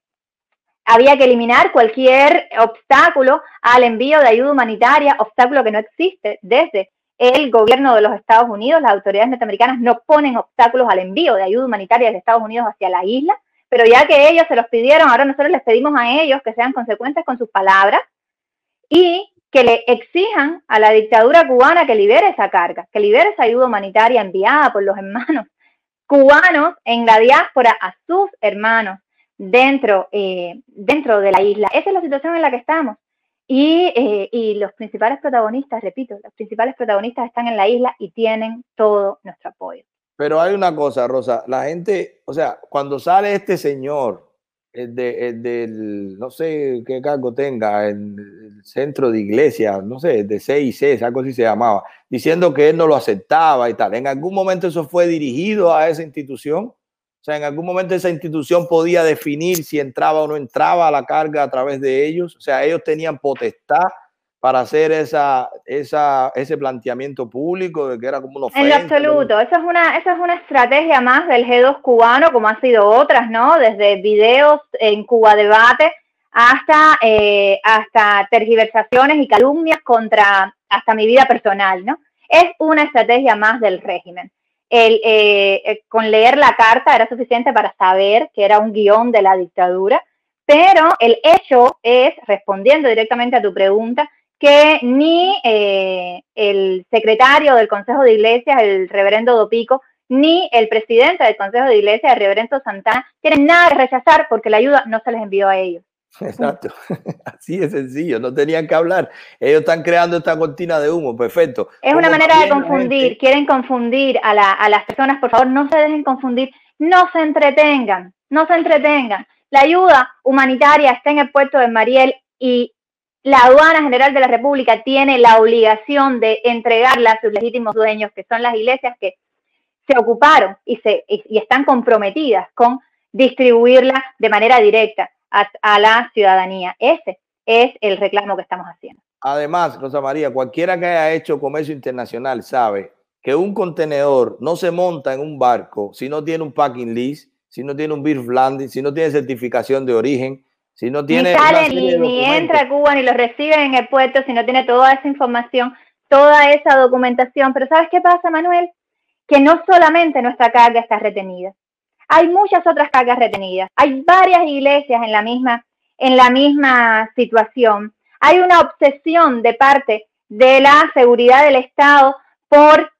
había que eliminar cualquier obstáculo al envío de ayuda humanitaria, obstáculo que no existe desde el gobierno de los Estados Unidos. Las autoridades norteamericanas no ponen obstáculos al envío de ayuda humanitaria de Estados Unidos hacia la isla, pero ya que ellos se los pidieron, ahora nosotros les pedimos a ellos que sean consecuentes con sus palabras y que le exijan a la dictadura cubana que libere esa carga, que libere esa ayuda humanitaria enviada por los hermanos <laughs> cubanos en la diáspora a sus hermanos dentro, eh, dentro de la isla. Esa es la situación en la que estamos. Y, eh, y, los principales protagonistas, repito, los principales protagonistas están en la isla y tienen todo nuestro apoyo. Pero hay una cosa, Rosa, la gente, o sea, cuando sale este señor el, de, del, no sé qué cargo tenga, en el centro de iglesia, no sé, de CIC, algo así se llamaba, diciendo que él no lo aceptaba y tal. ¿En algún momento eso fue dirigido a esa institución? O sea, en algún momento esa institución podía definir si entraba o no entraba la carga a través de ellos. O sea, ellos tenían potestad para hacer esa, esa, ese planteamiento público de que era como una En absoluto, esa es una, esa es una estrategia más del G2 cubano, como ha sido otras, ¿no? Desde videos en Cuba Debate hasta, eh, hasta tergiversaciones y calumnias contra hasta mi vida personal, ¿no? Es una estrategia más del régimen. El, eh, eh, con leer la carta era suficiente para saber que era un guion de la dictadura, pero el hecho es, respondiendo directamente a tu pregunta, que ni eh, el secretario del Consejo de Iglesias, el reverendo Dopico, ni el presidente del Consejo de Iglesias, el reverendo Santana, tienen nada que rechazar porque la ayuda no se les envió a ellos. <laughs> Exacto, así de sencillo, no tenían que hablar. Ellos están creando esta cortina de humo, perfecto. Es una manera de confundir, quieren confundir a, a las personas, por favor, no se dejen confundir, no se entretengan, no se entretengan. La ayuda humanitaria está en el puerto de Mariel y la aduana general de la República tiene la obligación de entregarla a sus legítimos dueños, que son las iglesias que se ocuparon y, se, y, están comprometidas con distribuirla de manera directa a, la ciudadanía. Ese es el reclamo que estamos haciendo. Además, Rosa María, cualquiera que haya hecho comercio internacional sabe que un contenedor no se monta en un barco si no tiene un packing list, si no tiene un beer landing, si no tiene certificación de origen, si no tiene... Ni sale, ni, entra a Cuba, ni lo recibe en el puerto, si no tiene toda esa información, toda esa documentación. Pero ¿sabes qué pasa, Manuel? Que no solamente nuestra carga está retenida. Hay muchas otras cargas retenidas. Hay varias iglesias en la misma, en la misma situación. Hay una obsesión de parte de la seguridad del Estado por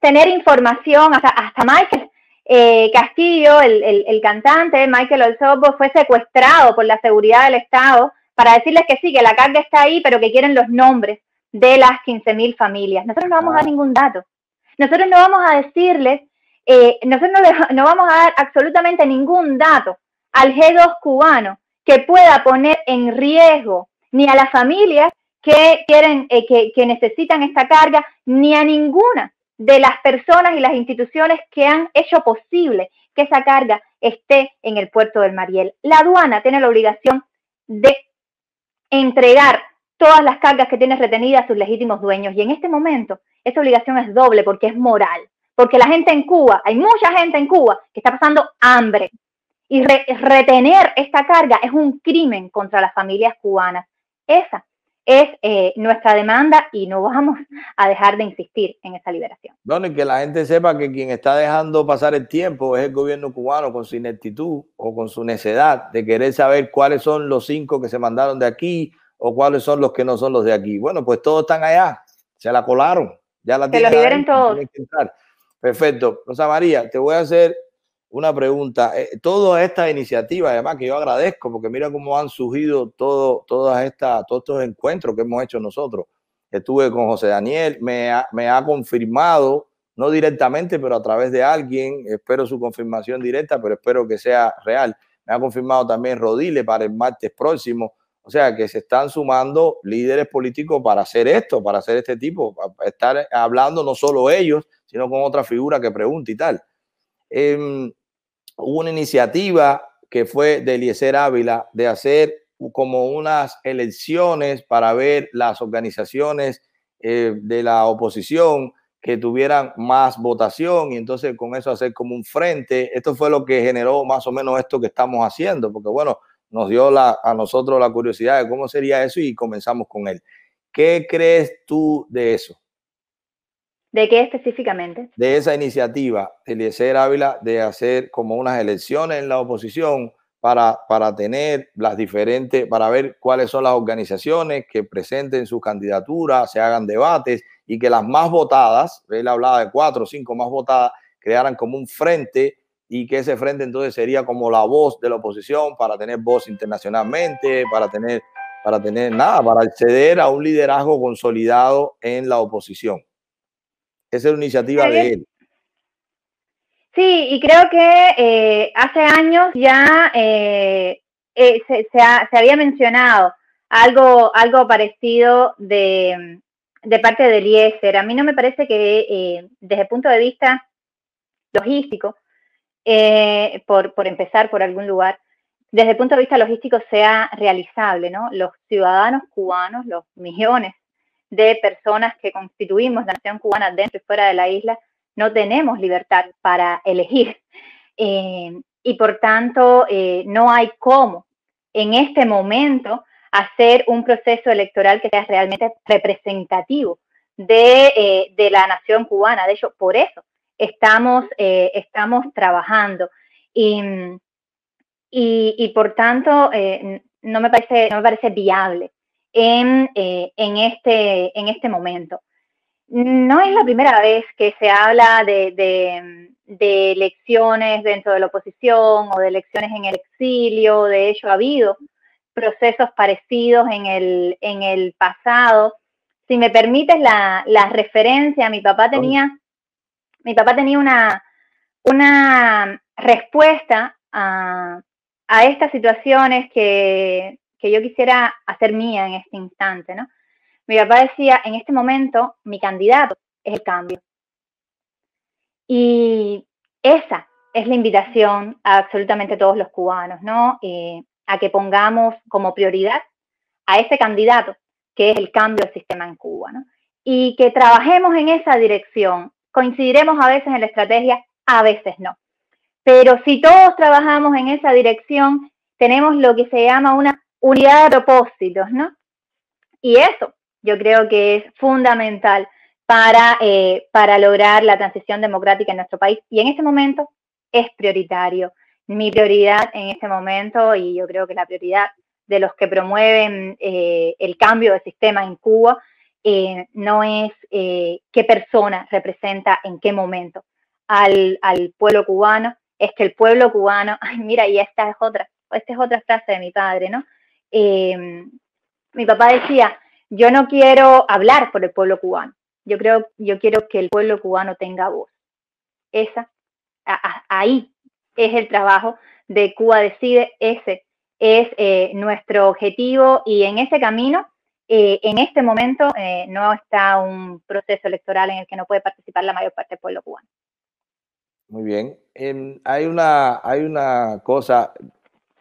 tener información, hasta, hasta Michael eh, Castillo, el, cantante Michael Olsobo, fue secuestrado por la seguridad del Estado para decirles que sí, que la carga está ahí, pero que quieren los nombres de las 15.000 familias. Nosotros no vamos a dar ningún dato. Nosotros no vamos a decirles, eh, nosotros no, vamos a dar absolutamente ningún dato al G2 cubano que pueda poner en riesgo ni a las familias que quieren, eh, que, que necesitan esta carga, ni a ninguna de las personas y las instituciones que han hecho posible que esa carga esté en el puerto del Mariel. La aduana tiene la obligación de entregar todas las cargas que tiene retenidas a sus legítimos dueños. Y en este momento esa obligación es doble porque es moral. Porque la gente en Cuba, hay mucha gente en Cuba que está pasando hambre. Y retener esta carga es un crimen contra las familias cubanas. Esa es eh, nuestra demanda y no vamos a dejar de insistir en esa liberación. Bueno, y que la gente sepa que quien está dejando pasar el tiempo es el gobierno cubano con su ineptitud o con su necedad de querer saber cuáles son los cinco que se mandaron de aquí o cuáles son los que no son los de aquí. Bueno, pues todos están allá, se la colaron, ya la Que lo liberen todos. Perfecto. Rosa María, te voy a hacer una pregunta. Eh, toda esta iniciativa, además, que yo agradezco, porque mira cómo han surgido todo, todas estas, todos estos encuentros que hemos hecho nosotros. Estuve con José Daniel, me ha, me ha confirmado, no directamente, pero a través de alguien, espero su confirmación directa, pero espero que sea real. Me ha confirmado también Rodile para el martes próximo. O sea, que se están sumando líderes políticos para hacer esto, para hacer este tipo, para estar hablando no solo ellos, sino con otra figura que pregunte y tal. Em, hubo una iniciativa que fue de Eliezer Ávila de hacer como unas elecciones para ver las organizaciones eh, de la oposición que tuvieran más votación y entonces con eso hacer como un frente. Esto fue lo que generó más o menos esto que estamos haciendo, porque bueno, nos dio la, a nosotros la curiosidad de cómo sería eso y comenzamos con él. ¿Qué crees tú de eso? ¿De qué específicamente? De esa iniciativa, Eliezer Ávila, de hacer como unas elecciones en la oposición para, para tener las diferentes, para ver cuáles son las organizaciones que presenten su candidatura, se hagan debates y que las más votadas, él hablaba de cuatro o cinco más votadas, crearan como un frente y que ese frente entonces sería como la voz de la oposición para tener voz internacionalmente, para tener, para tener nada, para acceder a un liderazgo consolidado en la oposición. Esa es una iniciativa de él. Sí, y creo que eh, hace años ya eh, eh, se, había mencionado algo, algo parecido de, de parte de Eliezer. A mí no me parece que desde el punto de vista logístico, por, por empezar por algún lugar, desde el punto de vista logístico sea realizable, ¿no? Los ciudadanos cubanos, los millones de personas que constituimos la nación cubana dentro y fuera de la isla, no tenemos libertad para elegir. <laughs> Eh, y por tanto, eh, no hay cómo en este momento hacer un proceso electoral que sea realmente representativo de, eh, de la nación cubana. De hecho, por eso estamos, estamos trabajando. Y, y, y por tanto, no, me parece, no me parece viable eh, en, este, en este momento. No es la primera vez que se habla de, elecciones dentro de la oposición o de elecciones en el exilio, de hecho ha habido procesos parecidos en el, en el pasado. Si me permites la, referencia, mi papá tenía, mi papá tenía una, una respuesta a, a estas situaciones que que yo quisiera hacer mía en este instante, ¿no? Mi papá decía, en este momento mi candidato es el cambio. Y esa es la invitación a absolutamente todos los cubanos, ¿no? Eh, a que pongamos como prioridad a ese candidato, que es el cambio del sistema en Cuba, ¿no? Y que trabajemos en esa dirección. Coincidiremos a veces en la estrategia, a veces no. Pero si todos trabajamos en esa dirección, tenemos lo que se llama una unidad de propósitos, ¿no? Y eso yo creo que es fundamental para, eh, para lograr la transición democrática en nuestro país. Y en este momento es prioritario. Mi prioridad en este momento, y yo creo que la prioridad de los que promueven eh, el cambio de sistema en Cuba, eh, no es qué persona representa en qué momento al, al, pueblo cubano, es que el pueblo cubano, <laughs> ay, mira, y esta es otra, esta es otra frase de mi padre, ¿no? Mi papá decía, yo no quiero hablar por el pueblo cubano, yo creo, yo quiero que el pueblo cubano tenga voz. Esa, ahí es el trabajo de Cuba Decide, ese es eh, nuestro objetivo y en ese camino, eh, en este momento, eh, no está un proceso electoral en el que no puede participar la mayor parte del pueblo cubano. Muy bien. Em, hay, una, hay una cosa,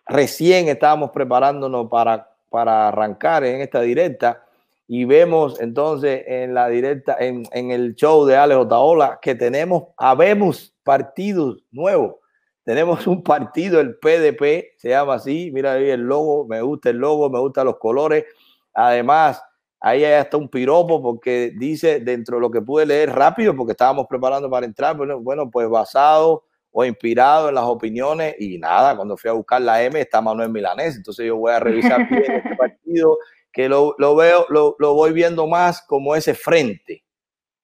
recién estábamos preparándonos para, para arrancar en esta directa y vemos entonces en la directa, en, en el show de Alex Otaola, que tenemos, habemos partidos nuevos. Tenemos un partido, el PDP, se llama así, mira ahí el logo, me gusta el logo, me gustan los colores. Además, ahí hay hasta un piropo porque dice dentro de lo que pude leer rápido, porque estábamos preparando para entrar, bueno, bueno pues basado o inspirado en las opiniones y nada, cuando fui a buscar la M está Manuel Milanés, entonces yo voy a revisar bien este <laughs> partido que lo, veo, lo, voy viendo más como ese frente,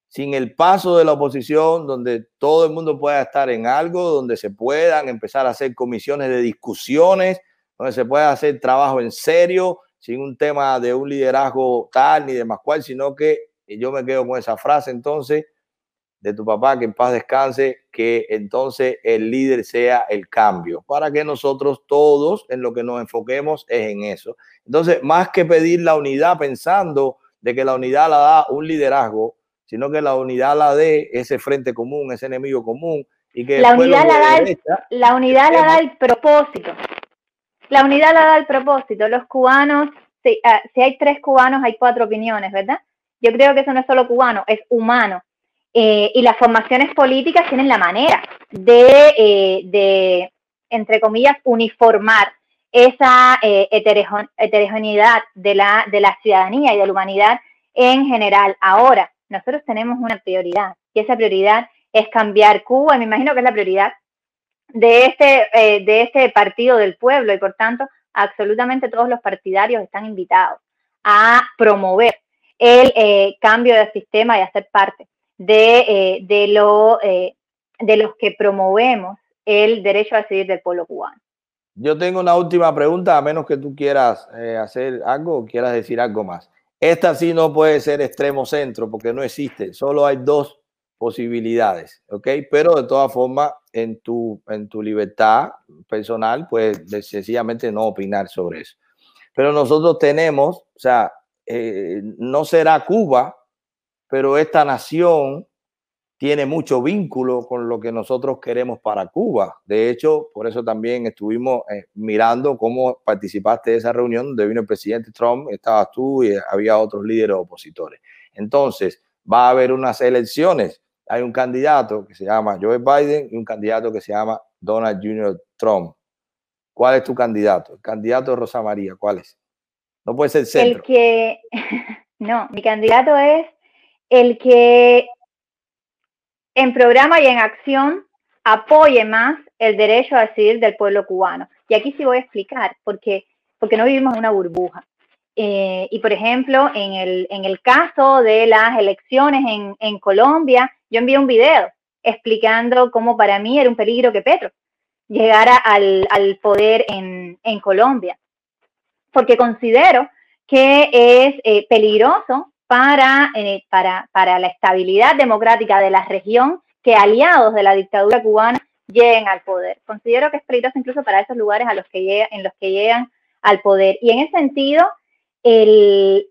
sin el paso de la oposición, donde todo el mundo pueda estar en algo, donde se puedan empezar a hacer comisiones de discusiones, donde se pueda hacer trabajo en serio, sin un tema de un liderazgo tal ni demás cual, sino que yo me quedo con esa frase entonces de tu papá, que en paz descanse, que entonces el líder sea el cambio, para que nosotros todos en lo que nos enfoquemos es en eso. Entonces, más que pedir la unidad pensando de que la unidad la da un liderazgo, sino que la unidad la dé ese frente común, ese enemigo común. Y que la unidad, la da, el, la unidad la da el propósito. La unidad la da el propósito. Los cubanos, si, ah, si hay tres cubanos, hay cuatro opiniones, ¿verdad? Yo creo que eso no es solo cubano, es humano. Eh, y las formaciones políticas tienen la manera de, eh, de entre comillas, uniformar esa eh, heterogeneidad de la, de la ciudadanía y de la humanidad en general. Ahora, nosotros tenemos una prioridad y esa prioridad es cambiar Cuba me imagino que es la prioridad de este, de este partido del pueblo y por tanto absolutamente todos los partidarios están invitados a promover el cambio del sistema y a ser parte de, eh, de, lo, eh, de los que promovemos el derecho a decidir del pueblo cubano. Yo tengo una última pregunta, a menos que tú quieras eh, hacer algo o quieras decir algo más. Esta sí no puede ser extremo centro porque no existe, solo hay dos posibilidades, ¿ok? Pero de todas formas, en tu, en tu libertad personal, pues sencillamente no opinar sobre eso. Pero nosotros tenemos, o sea, no será Cuba pero esta nación tiene mucho vínculo con lo que nosotros queremos para Cuba. De hecho, por eso también estuvimos eh, mirando cómo participaste de esa reunión donde vino el presidente Trump, estabas tú y había otros líderes opositores. Entonces, va a haber unas elecciones. Hay un candidato que se llama Joe Biden y un candidato que se llama Donald Jr. Trump. ¿Cuál es tu candidato? El candidato de Rosa María, ¿cuál es? No puede ser centro. El que, <laughs> no, mi candidato es el que en programa y en acción apoye más el derecho a decidir del pueblo cubano. Y aquí sí voy a explicar, porque, porque no vivimos en una burbuja. Eh, y por ejemplo, en el, en el caso de las elecciones en, Colombia, yo envié un video explicando cómo para mí era un peligro que Petro llegara al, al poder en, en, Colombia, porque considero que es eh, peligroso para, eh, para, para la estabilidad democrática de la región que aliados de la dictadura cubana lleguen al poder. Considero que es peligroso incluso para esos lugares a los que en los que llegan al poder. Y en ese sentido, el,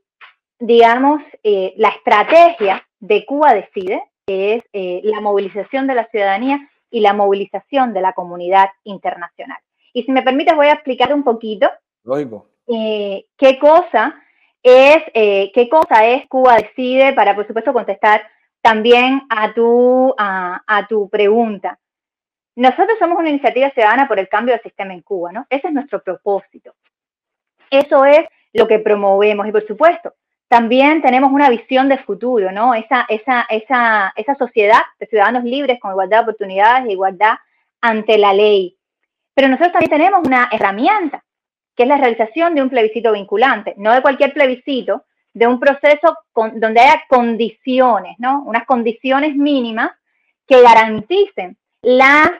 digamos, eh, la estrategia de Cuba decide, que es eh, la movilización de la ciudadanía y la movilización de la comunidad internacional. Y si me permites, voy a explicar un poquito eh, qué cosa es, qué cosa es Cuba decide para, por supuesto, contestar también a tu, a tu pregunta. Nosotros somos una iniciativa ciudadana por el cambio del sistema en Cuba, ¿no? Ese es nuestro propósito. Eso es lo que promovemos y, por supuesto, también tenemos una visión de futuro, ¿no? Esa, esa, esa, esa sociedad de ciudadanos libres con igualdad de oportunidades e igualdad ante la ley. Pero nosotros también tenemos una herramienta, que es la realización de un plebiscito vinculante, no de cualquier plebiscito, de un proceso donde haya condiciones, ¿no? Unas condiciones mínimas que garanticen la,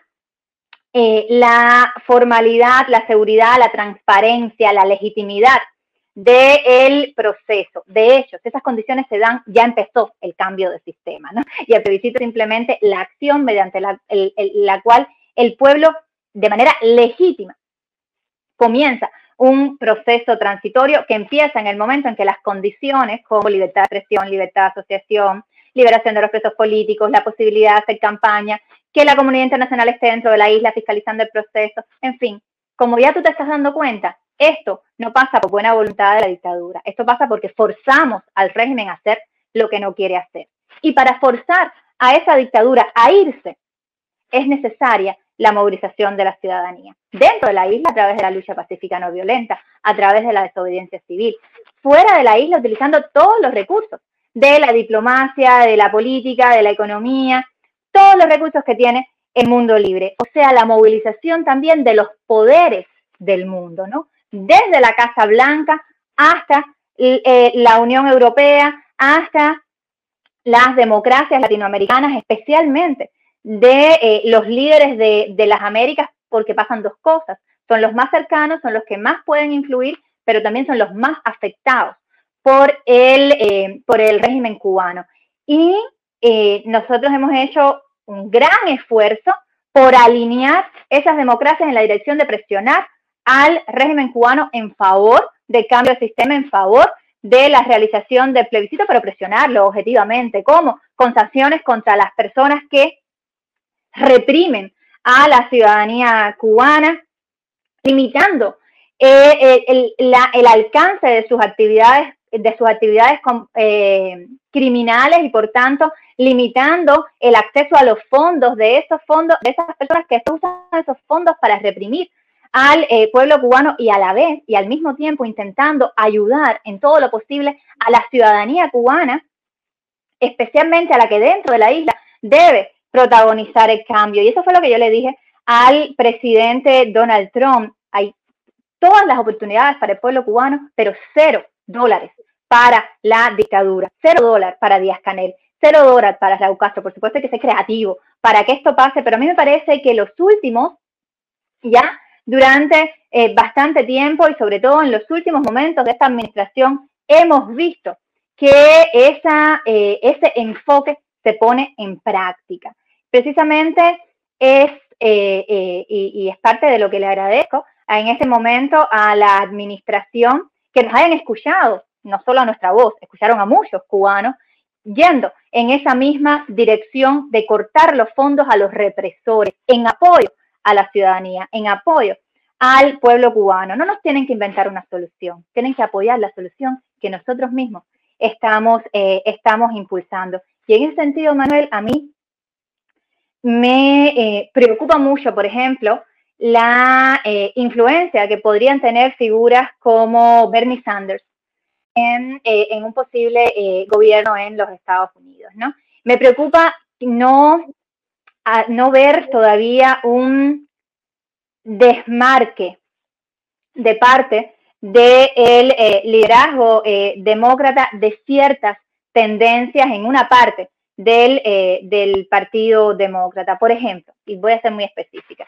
eh, la formalidad, la seguridad, la transparencia, la legitimidad del proceso. De hecho, si esas condiciones se dan, ya empezó el cambio de sistema, ¿no? Y el plebiscito simplemente la acción mediante la, la cual el pueblo, de manera legítima, comienza un proceso transitorio que empieza en el momento en que las condiciones como libertad de expresión, libertad de asociación, liberación de los presos políticos, la posibilidad de hacer campaña, que la comunidad internacional esté dentro de la isla fiscalizando el proceso, en fin, como ya tú te estás dando cuenta, esto no pasa por buena voluntad de la dictadura, esto pasa porque forzamos al régimen a hacer lo que no quiere hacer. Y para forzar a esa dictadura a irse, es necesaria la movilización de la ciudadanía. Dentro de la isla, a través de la lucha pacífica no violenta, a través de la desobediencia civil. Fuera de la isla, utilizando todos los recursos de la diplomacia, de la política, de la economía, todos los recursos que tiene el mundo libre. O sea, la movilización también de los poderes del mundo, ¿no? desde la Casa Blanca hasta eh, la Unión Europea, hasta las democracias latinoamericanas, especialmente de eh, los líderes de, las Américas, porque pasan dos cosas. Son los más cercanos, son los que más pueden influir, pero también son los más afectados por el, eh, por el régimen cubano. Y nosotros hemos hecho un gran esfuerzo por alinear esas democracias en la dirección de presionar al régimen cubano en favor de cambio de sistema, en favor de la realización del plebiscito, pero presionarlo objetivamente. ¿Cómo? Con sanciones contra las personas que reprimen a la ciudadanía cubana, limitando eh, eh, el, alcance de sus actividades de sus actividades eh, criminales y por tanto limitando el acceso a los fondos de esos fondos, de esas personas que usan esos fondos para reprimir al eh, pueblo cubano y a la vez y al mismo tiempo intentando ayudar en todo lo posible a la ciudadanía cubana, especialmente a la que dentro de la isla debe protagonizar el cambio. Y eso fue lo que yo le dije al presidente Donald Trump. Hay todas las oportunidades para el pueblo cubano, pero cero dólares para la dictadura, cero dólares para Díaz Canel, cero dólares para Raúl Castro. Por supuesto que ser creativo para que esto pase, pero a mí me parece que los últimos ya durante eh, bastante tiempo y sobre todo en los últimos momentos de esta administración hemos visto que esa, eh, ese enfoque se pone en práctica. Precisamente es, eh, y, es parte de lo que le agradezco en este momento a la administración que nos hayan escuchado, no solo a nuestra voz, escucharon a muchos cubanos yendo en esa misma dirección de cortar los fondos a los represores en apoyo a la ciudadanía, en apoyo al pueblo cubano. No nos tienen que inventar una solución, tienen que apoyar la solución que nosotros mismos estamos, eh, estamos impulsando. Y en ese sentido, Manuel, a mí me eh, preocupa mucho, por ejemplo, la eh, influencia que podrían tener figuras como Bernie Sanders en, en un posible gobierno en los Estados Unidos. ¿no? Me preocupa no, no ver todavía un desmarque de parte del eh, liderazgo eh, demócrata de ciertas tendencias en una parte del, eh, del, Partido Demócrata. Por ejemplo, y voy a ser muy específica,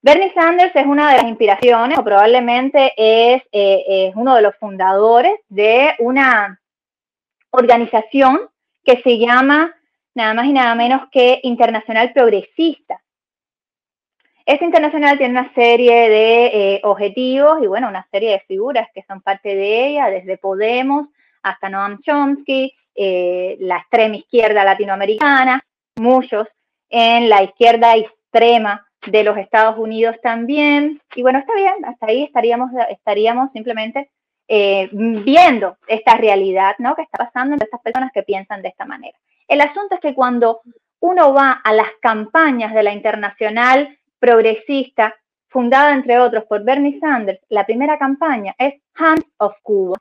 Bernie Sanders es una de las inspiraciones o probablemente es, es uno de los fundadores de una organización que se llama nada más y nada menos que Internacional Progresista, Esta internacional tiene una serie de eh, objetivos y, bueno, una serie de figuras que son parte de ella, desde Podemos hasta Noam Chomsky, eh, la extrema izquierda latinoamericana, muchos en la izquierda extrema de los Estados Unidos también. Y bueno, está bien, hasta ahí estaríamos, estaríamos simplemente eh, viendo esta realidad, ¿no? Que está pasando entre estas personas que piensan de esta manera. El asunto es que cuando uno va a las campañas de la internacional progresista, fundada entre otros por Bernie Sanders, la primera campaña es Hands of Cuba.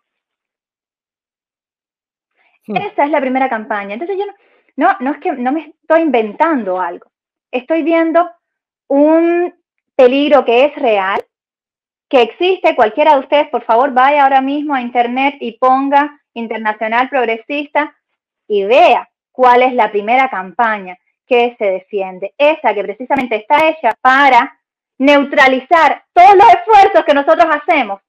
Hmm. Esa es la primera campaña. Entonces yo no, no, no es que no me estoy inventando algo. Estoy viendo un peligro que es real, que existe. Cualquiera de ustedes, por favor, vaya ahora mismo a internet y ponga Internacional Progresista y vea cuál es la primera campaña que se defiende. Esa que precisamente está hecha para neutralizar todos los esfuerzos que nosotros hacemos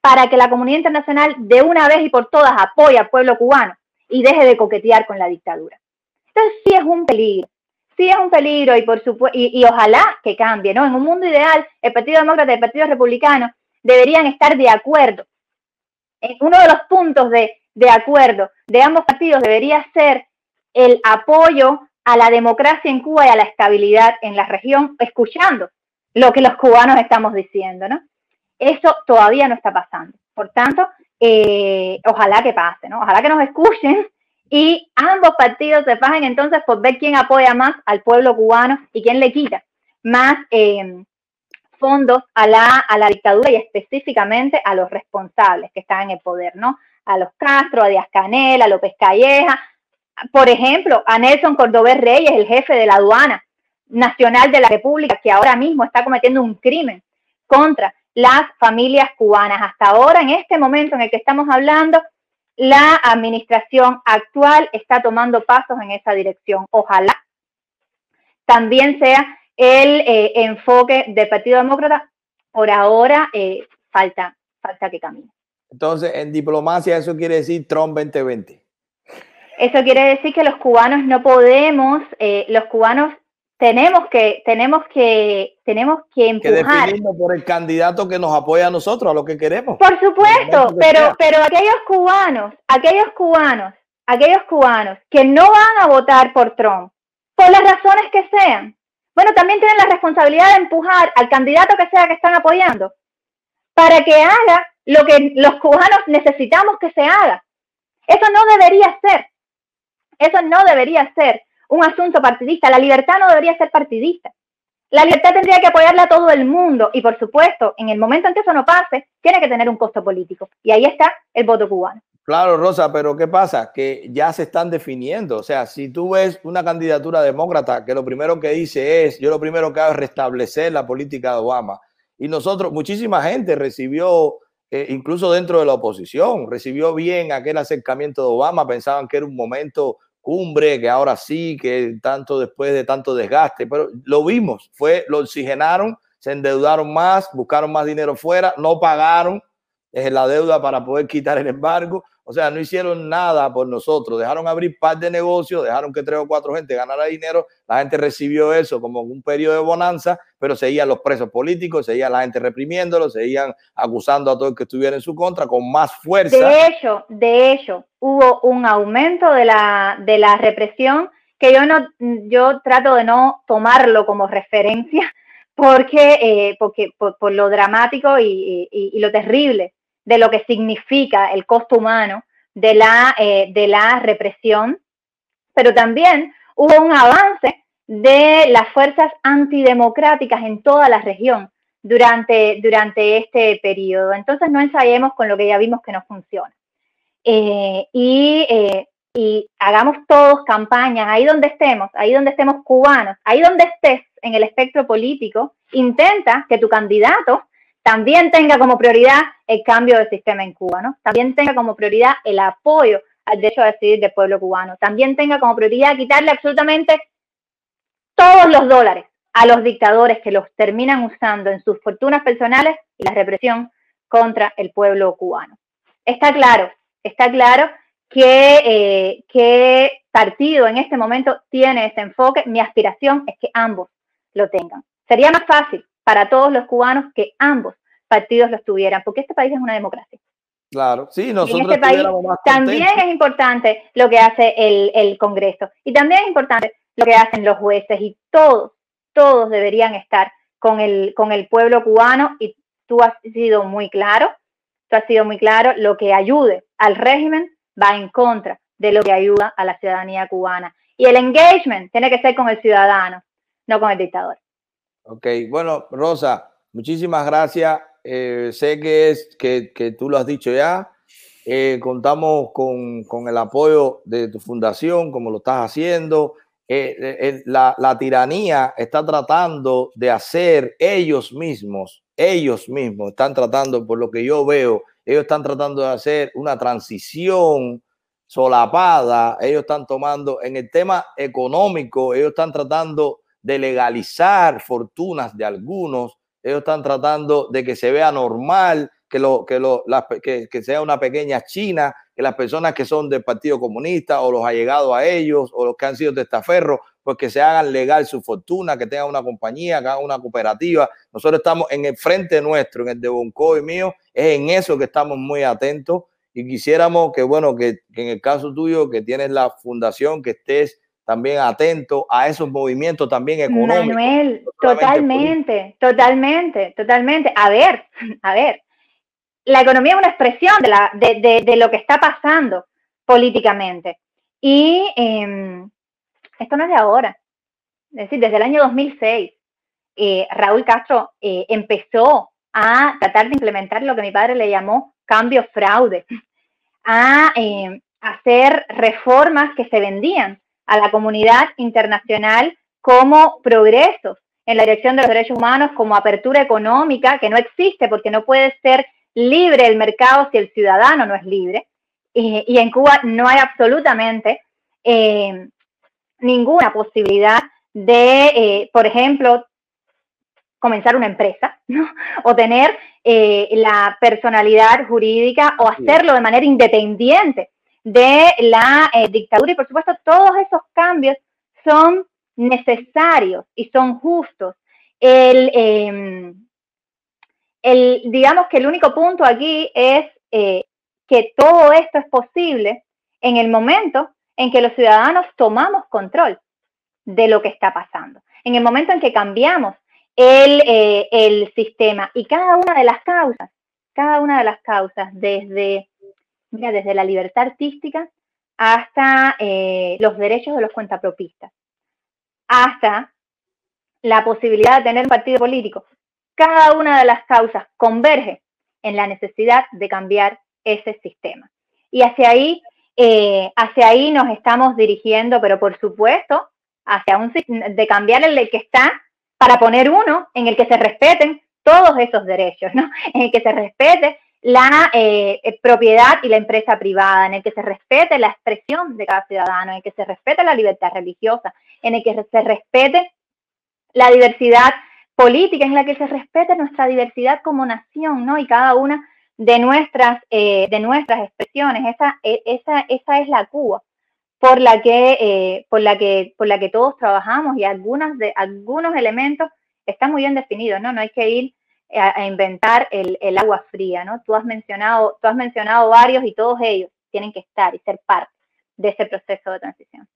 para que la comunidad internacional de una vez y por todas apoye al pueblo cubano y deje de coquetear con la dictadura. Entonces sí es un peligro, sí es un peligro y por supuesto, y, ojalá que cambie, ¿no? En un mundo ideal, el Partido Demócrata y el Partido Republicano deberían estar de acuerdo. En uno de los puntos de, de acuerdo de ambos partidos debería ser el apoyo a la democracia en Cuba y a la estabilidad en la región, escuchando lo que los cubanos estamos diciendo, ¿no? Eso todavía no está pasando. Por tanto, eh, ojalá que pase, ¿no? Ojalá que nos escuchen y ambos partidos se fajen entonces por ver quién apoya más al pueblo cubano y quién le quita más eh, fondos a la, a la dictadura y específicamente a los responsables que están en el poder, ¿no? A los Castro, a Díaz Canel, a López Calleja, por ejemplo, a Nelson Cordobés Reyes, el jefe de la aduana nacional de la República, que ahora mismo está cometiendo un crimen contra las familias cubanas. Hasta ahora, en este momento en el que estamos hablando, la administración actual está tomando pasos en esa dirección. Ojalá también sea el eh, enfoque del Partido Demócrata. Por ahora eh, falta, falta que camine. Entonces, en diplomacia eso quiere decir Trump 2020. Eso quiere decir que los cubanos no podemos, eh, los cubanos tenemos que, tenemos que, tenemos que empujar. Que por el candidato que nos apoya a nosotros, a lo que queremos. Por supuesto, pero, pero aquellos cubanos, aquellos cubanos, aquellos cubanos que no van a votar por Trump, por las razones que sean, bueno, también tienen la responsabilidad de empujar al candidato que sea que están apoyando para que haga lo que los cubanos necesitamos que se haga. Eso no debería ser. Eso no debería ser un asunto partidista. La libertad no debería ser partidista. La libertad tendría que apoyarla a todo el mundo y, por supuesto, en el momento en que eso no pase, tiene que tener un costo político. Y ahí está el voto cubano. Claro, Rosa, pero ¿qué pasa? Que ya se están definiendo. O sea, si tú ves una candidatura demócrata que lo primero que dice es, yo lo primero que hago es restablecer la política de Obama. Y nosotros, muchísima gente recibió, eh, incluso dentro de la oposición, recibió bien aquel acercamiento de Obama, pensaban que era un momento cumbre, que ahora sí, que tanto después de tanto desgaste, pero lo vimos, fue, lo oxigenaron, se endeudaron más, buscaron más dinero fuera, no pagaron la deuda para poder quitar el embargo, o sea, no hicieron nada por nosotros, dejaron abrir par de negocios, dejaron que tres o cuatro gente ganara dinero, la gente recibió eso como un periodo de bonanza, pero seguían los presos políticos, seguían la gente reprimiéndolo, seguían acusando a todo el que estuviera en su contra con más fuerza. De hecho, de hecho, hubo un aumento de la, de la represión que yo no, yo trato de no tomarlo como referencia <laughs> porque, eh, porque por, lo dramático y, y lo terrible de lo que significa el costo humano de la, eh, de la represión, pero también hubo un avance de las fuerzas antidemocráticas en toda la región durante, durante este periodo. Entonces no ensayemos con lo que ya vimos que no funciona. Eh, y, eh, y hagamos todos campañas, ahí donde estemos, ahí donde estemos cubanos, ahí donde estés en el espectro político, intenta que tu candidato también tenga como prioridad el cambio del sistema en Cuba, ¿no? También tenga como prioridad el apoyo al derecho a decidir del pueblo cubano. También tenga como prioridad quitarle absolutamente todos los dólares a los dictadores que los terminan usando en sus fortunas personales y la represión contra el pueblo cubano. Está claro, está claro que, eh, partido en este momento tiene ese enfoque. Mi aspiración es que ambos lo tengan Sería más fácil para todos los cubanos que ambos partidos los tuvieran, porque este país es una democracia. Claro, sí, nosotros en este país también es importante lo que hace el, el Congreso y también es importante lo que hacen los jueces y todos, todos deberían estar con el, con el pueblo cubano y tú has sido muy claro, tú has sido muy claro, lo que ayude al régimen va en contra de lo que ayuda a la ciudadanía cubana. Y el engagement tiene que ser con el ciudadano, no con el dictador. Ok, bueno, Rosa, muchísimas gracias. Eh, sé que, es, que, tú lo has dicho ya. Eh, contamos con, con, el apoyo de tu fundación, como lo estás haciendo. Eh, la, la, tiranía está tratando de hacer ellos mismos, ellos mismos están tratando, por lo que yo veo, ellos están tratando de hacer una transición solapada, ellos están tomando en el tema económico, ellos están tratando de legalizar fortunas de algunos, ellos están tratando de que se vea normal, que, lo, que, lo, que, que, sea una pequeña China, que las personas que son del Partido Comunista o los allegados a ellos o los que han sido testaferros, pues que se hagan legal su fortuna, que tengan una compañía, que hagan una cooperativa. Nosotros estamos en el frente nuestro, en el de Bonco y mío, es en eso que estamos muy atentos y quisiéramos que, bueno, que, que, en el caso tuyo, que tienes la fundación, que estés también atento a esos movimientos también económicos. Manuel, totalmente, totalmente, totalmente. A ver, <laughs> a ver, la economía es una expresión de, la, de, de, de lo que está pasando políticamente. Y eh, esto no es de ahora. Es decir, desde el año 2006, eh, Raúl Castro eh, empezó a tratar de implementar lo que mi padre le llamó cambio fraude, a eh, hacer reformas que se vendían a la comunidad internacional como progresos en la dirección de los derechos humanos, como apertura económica, que no existe porque no puede ser libre el mercado si el ciudadano no es libre. Y, y en Cuba no hay absolutamente eh, ninguna posibilidad de, eh, por ejemplo, comenzar una empresa, ¿no? <laughs> O tener eh, la personalidad jurídica o hacerlo de manera independiente de la eh, dictadura. Y por supuesto, todos esos cambios son necesarios y son justos. El, eh, el, digamos que el único punto aquí es eh, que todo esto es posible en el momento en que los ciudadanos tomamos control de lo que está pasando, en el momento en que cambiamos el, eh, el sistema y cada una de las causas, cada una de las causas, desde, mira, desde la libertad artística hasta eh, los derechos de los cuentapropistas, hasta la posibilidad de tener un partido político, cada una de las causas converge en la necesidad de cambiar ese sistema. Y hacia ahí, eh, hacia ahí nos estamos dirigiendo, pero por supuesto, hacia un de cambiar el que está para poner uno en el que se respeten todos esos derechos, ¿no? <laughs> En el que se respete la eh, propiedad y la empresa privada, en el que se respete la expresión de cada ciudadano, en el que se respete la libertad religiosa, en el que se respete la diversidad política, en la que se respete nuestra diversidad como nación, ¿no? Y cada una de nuestras, eh, de nuestras expresiones. Esa, e, esa, esa es la Cuba por la que, eh, por la que, por la que todos trabajamos y algunas de, algunos elementos están muy bien definidos, ¿no? No hay que ir a, a inventar el, el, agua fría, ¿no? Tú has mencionado, tú has mencionado varios y todos ellos tienen que estar y ser parte de ese proceso de transición.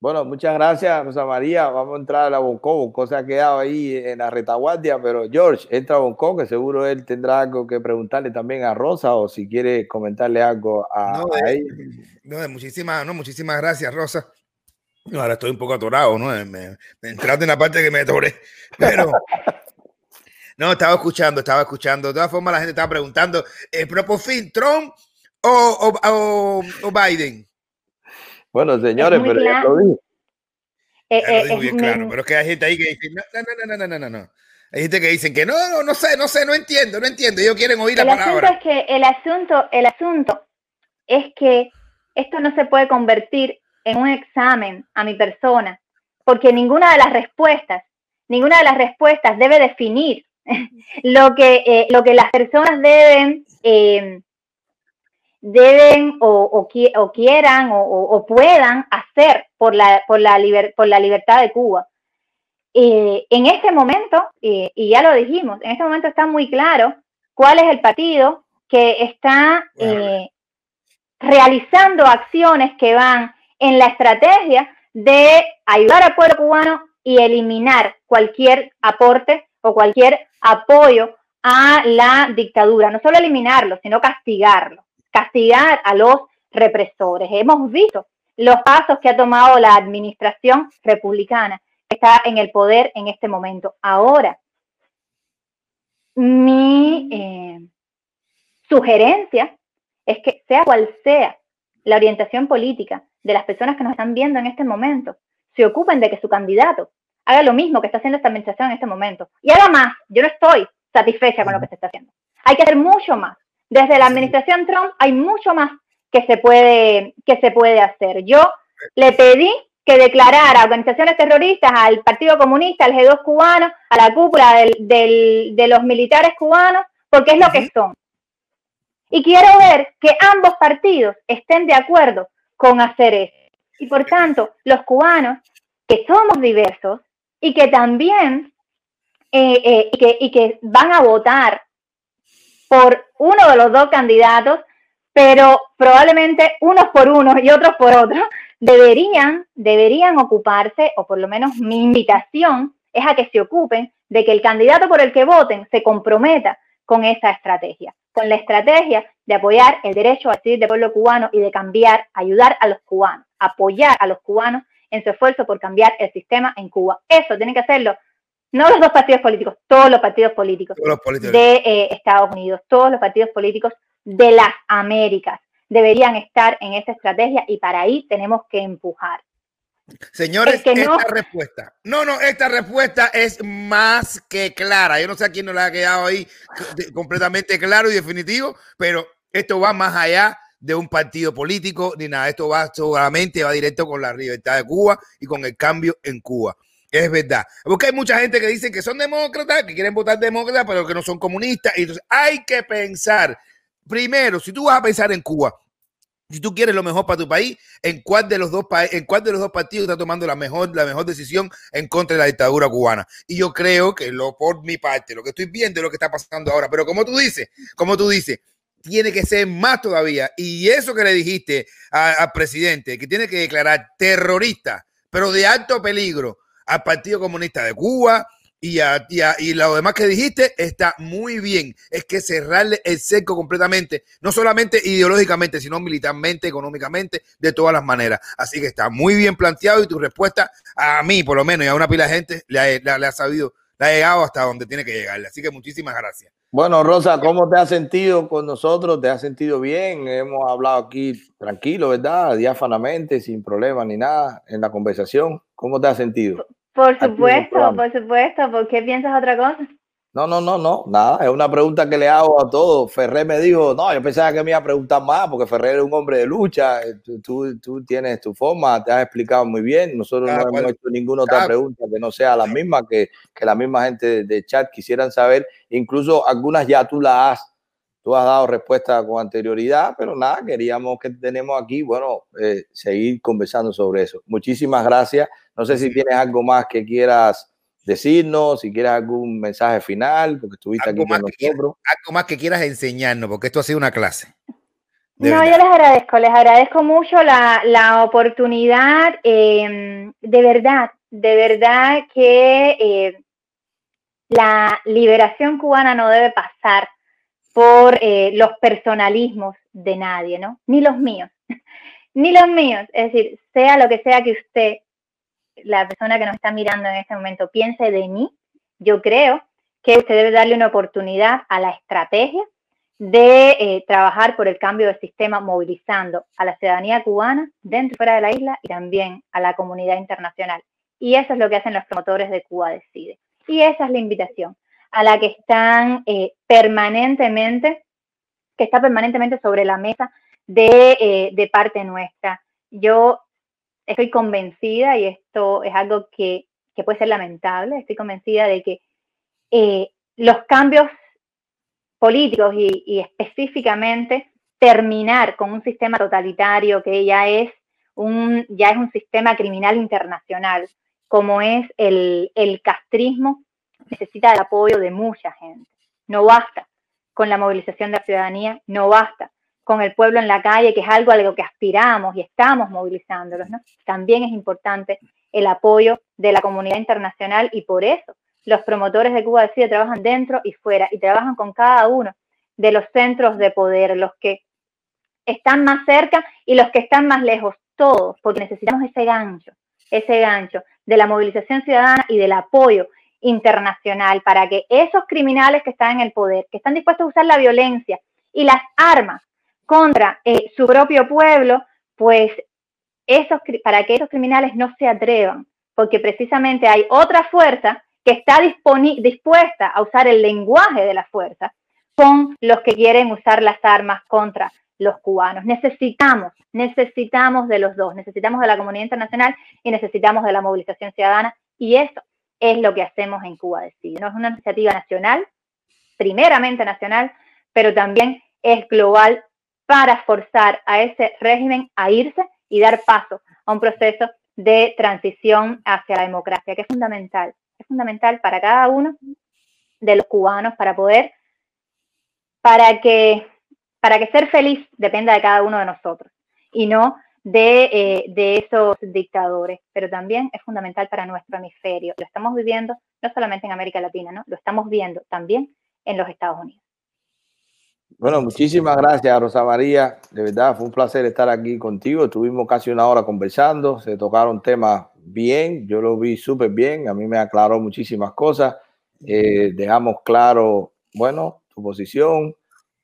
Bueno, muchas gracias, Rosa María. Vamos a entrar a la Bonco. Bonco se ha quedado ahí en la retaguardia, pero George, entra a Bonco, que seguro él tendrá algo que preguntarle también a Rosa o si quiere comentarle algo a, no, a ella. No, muchísimas, no, muchísimas gracias, Rosa. Ahora estoy un poco atorado, ¿no? Me, me entraste en la parte que me atoré. Pero. <laughs> No, estaba escuchando, estaba escuchando. De todas formas, la gente estaba preguntando: ¿el propio fin, Trump o, o, o, o Biden? Bueno, señores, pero claro. ya lo dije. Eh, ya lo digo bien claro, pero es que hay gente ahí que dice, no, no, no, no, no, no, no. Hay gente que dicen que no, no, no sé, no sé, no entiendo, no entiendo. Ellos quieren oír el la palabra. Asunto es que el asunto, el asunto es que esto no se puede convertir en un examen a mi persona, porque ninguna de las respuestas, ninguna de las respuestas debe definir lo que, eh, lo que las personas deben eh, deben o, o, o quieran o, o, puedan hacer por la, por, la liber, por la libertad de Cuba. eh, en este momento, y ya lo dijimos, en este momento está muy claro cuál es el partido que está realizando acciones que van en la estrategia de ayudar al pueblo cubano y eliminar cualquier aporte o cualquier apoyo a la dictadura. No solo eliminarlo, sino castigarlo, castigar a los represores. Hemos visto los pasos que ha tomado la administración republicana que está en el poder en este momento. Ahora, mi eh, sugerencia es que sea cual sea la orientación política de las personas que nos están viendo en este momento, se ocupen de que su candidato haga lo mismo que está haciendo esta administración en este momento. Y haga más. Yo no estoy satisfecha con lo que se está haciendo. Hay que hacer mucho más. Desde la administración Trump hay mucho más que se puede, que se puede hacer. Yo le pedí que declarara organizaciones terroristas al Partido Comunista, al G2 cubano, a la cúpula de los militares cubanos, porque es lo que son. Y quiero ver que ambos partidos estén de acuerdo con hacer eso. Y por tanto, los cubanos, que somos diversos y que también eh, eh, y, que, y que van a votar por uno de los dos candidatos, pero probablemente unos por uno y otros por otro, deberían, deberían ocuparse, o por lo menos mi invitación es a que se ocupen de que el candidato por el que voten se comprometa con esa estrategia, con la estrategia de apoyar el derecho a decidir del pueblo cubano y de cambiar, ayudar a los cubanos, apoyar a los cubanos en su esfuerzo por cambiar el sistema en Cuba. Eso tienen que hacerlo no los dos partidos políticos, todos los partidos políticos, de eh, Estados Unidos, todos los partidos políticos de las Américas deberían estar en esta estrategia y para ahí tenemos que empujar. Señores, esta respuesta, no, no, esta respuesta es más que clara. Yo no sé a quién no le ha quedado ahí completamente claro y definitivo, pero esto va más allá de un partido político ni nada. Esto va va directo con la libertad de Cuba y con el cambio en Cuba. Es verdad. Porque hay mucha gente que dice que son demócratas, que quieren votar demócratas, pero que no son comunistas. Y entonces hay que pensar, primero, si tú vas a pensar en Cuba, si tú quieres lo mejor para tu país, ¿en cuál de los dos, en cuál de los dos partidos está tomando la mejor, la mejor decisión en contra de la dictadura cubana? Y yo creo que lo por mi parte, lo que estoy viendo es lo que está pasando ahora. Pero como tú dices, como tú dices, tiene que ser más todavía. Y eso que le dijiste al presidente, que tiene que declarar terrorista, pero de alto peligro al Partido Comunista de Cuba, y, a, y, lo demás que dijiste está muy bien. Es que cerrarle el cerco completamente, no solamente ideológicamente, sino militarmente, económicamente, de todas las maneras. Así que está muy bien planteado y tu respuesta a mí, por lo menos, y a una pila de gente, le ha, sabido, le ha llegado hasta donde tiene que llegar. Así que muchísimas gracias. Bueno, Rosa, ¿cómo te has sentido con nosotros? ¿Te has sentido bien? Hemos hablado aquí tranquilo, ¿verdad? Diáfanamente, sin problemas ni nada en la conversación. ¿Cómo te has sentido? Por supuesto, por supuesto. ¿Por qué piensas otra cosa? No, no, no, no, nada. Es una pregunta que le hago a todos. Ferrer me dijo, no, yo pensaba que me iba a preguntar más porque Ferrer es un hombre de lucha. Tú, tú, tienes tu forma, te has explicado muy bien. Nosotros no hemos hecho ninguna otra pregunta que no sea la misma, que, que la misma gente de chat quisieran saber. Incluso algunas ya tú las has tú has dado respuesta con anterioridad, pero nada, queríamos que tenemos aquí, bueno, eh, seguir conversando sobre eso. Muchísimas gracias. No sé si tienes algo más que quieras decirnos, si quieres algún mensaje final, porque estuviste aquí con nosotros. algo más que quieras enseñarnos, porque esto ha sido una clase. No, yo les agradezco, les agradezco mucho la, oportunidad, em, de verdad, de verdad que eh, la liberación cubana no debe pasar por eh, los personalismos de nadie, ¿no? Ni los míos, <laughs> ni los míos. Es decir, sea lo que sea que usted, la persona que nos está mirando en este momento, piense de mí, yo creo que usted debe darle una oportunidad a la estrategia de eh, trabajar por el cambio del sistema, movilizando a la ciudadanía cubana dentro y fuera de la isla y también a la comunidad internacional. Y eso es lo que hacen los promotores de Cuba Decide. Y esa es la invitación a la que están eh, permanentemente, que está permanentemente sobre la mesa de, eh, de, parte nuestra. Yo estoy convencida, y esto es algo que, que puede ser lamentable, estoy convencida de que eh, los cambios políticos y, y, específicamente terminar con un sistema totalitario que ya es un, ya es un sistema criminal internacional, como es el, el castrismo, necesita el apoyo de mucha gente. No basta con la movilización de la ciudadanía, no basta con el pueblo en la calle, que es algo a lo que aspiramos y estamos movilizándolos, ¿no? También es importante el apoyo de la comunidad internacional y por eso los promotores de Cuba Decide trabajan dentro y fuera y trabajan con cada uno de los centros de poder, los que están más cerca y los que están más lejos, todos, porque necesitamos ese gancho, ese gancho de la movilización ciudadana y del apoyo internacional para que esos criminales que están en el poder, que están dispuestos a usar la violencia y las armas contra eh, su propio pueblo, pues esos, para que esos criminales no se atrevan, porque precisamente hay otra fuerza que está dispuesta a usar el lenguaje de la fuerza con los que quieren usar las armas contra los cubanos. Necesitamos, necesitamos de los dos, necesitamos de la comunidad internacional y necesitamos de la movilización ciudadana y eso es lo que hacemos en Cuba Decide. No es una iniciativa nacional, primeramente nacional, pero también es global para forzar a ese régimen a irse y dar paso a un proceso de transición hacia la democracia, que es fundamental, es fundamental para cada uno de los cubanos para poder, para que, para que ser feliz dependa de cada uno de nosotros y no de, eh, de esos dictadores, pero también es fundamental para nuestro hemisferio. Lo estamos viviendo no solamente en América Latina, ¿no? lo estamos viendo también en los Estados Unidos. Bueno, muchísimas gracias, Rosa María. De verdad, fue un placer estar aquí contigo. Estuvimos casi una hora conversando, se tocaron temas bien, yo lo vi súper bien, a mí me aclaró muchísimas cosas. Eh, dejamos claro, bueno, tu posición,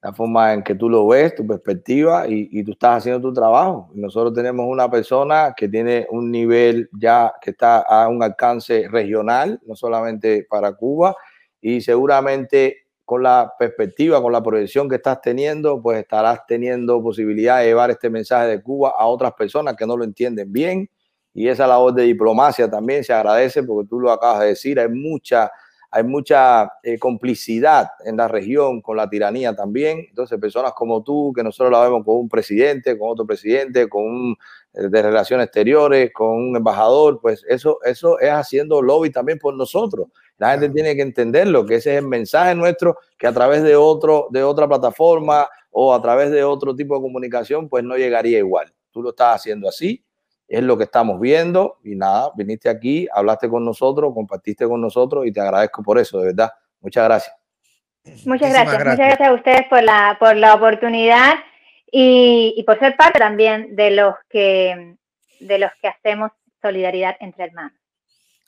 la forma en que tú lo ves, tu perspectiva y, y, tú estás haciendo tu trabajo. Nosotros tenemos una persona que tiene un nivel ya que está a un alcance regional, no solamente para Cuba, y seguramente con la perspectiva, con la proyección que estás teniendo, pues estarás teniendo posibilidad de llevar este mensaje de Cuba a otras personas que no lo entienden bien. Y esa labor de diplomacia también se agradece porque tú lo acabas de decir, hay mucha, hay mucha eh, complicidad en la región con la tiranía también. Entonces, personas como tú, que nosotros la vemos con un presidente, con otro presidente, con un eh, de relaciones exteriores, con un embajador, pues eso, eso es haciendo lobby también por nosotros. La gente tiene que entenderlo, que ese es el mensaje nuestro, que a través de, otro, de otra plataforma o a través de otro tipo de comunicación, pues no llegaría igual. Tú lo estás haciendo así, es lo que estamos viendo y nada, viniste aquí, hablaste con nosotros, compartiste con nosotros y te agradezco por eso, de verdad. Muchas gracias. Muchas gracias, muchas gracias a ustedes por la, por la oportunidad y, y por ser parte también de los que, de los que hacemos solidaridad entre hermanos.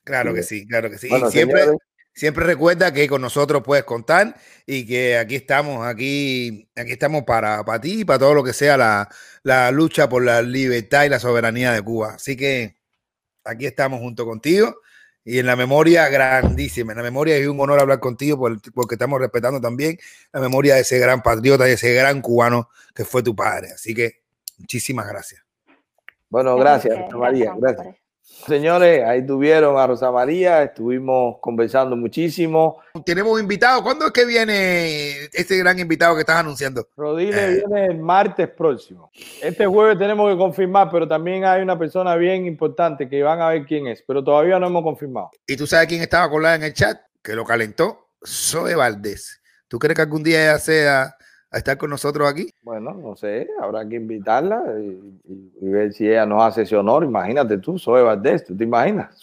Claro que sí, claro que sí. y siempre, siempre recuerda que con nosotros puedes contar y que aquí estamos, aquí, aquí estamos para, para ti y para todo lo que sea la, la lucha por la libertad y la soberanía de Cuba. Así que aquí estamos junto contigo y en la memoria grandísima, en la memoria es un honor hablar contigo porque estamos respetando también la memoria de ese gran patriota y ese gran cubano que fue tu padre. Así que muchísimas gracias. Bueno, gracias, María. Gracias. Señores, ahí tuvieron a Rosa María, estuvimos conversando muchísimo. Tenemos invitado. ¿Cuándo es que viene este gran invitado que estás anunciando? Rodríguez eh. viene el martes próximo. Este jueves tenemos que confirmar, pero también hay una persona bien importante que van a ver quién es, pero todavía no hemos confirmado. ¿Y tú sabes quién estaba colada en el chat? Que lo calentó. Zoe Valdés. ¿Tú crees que algún día ella sea a estar con nosotros aquí? Bueno, no sé, habrá que invitarla y, ver si ella nos hace ese honor. Imagínate tú, Zoe Valdés, ¿tú te imaginas?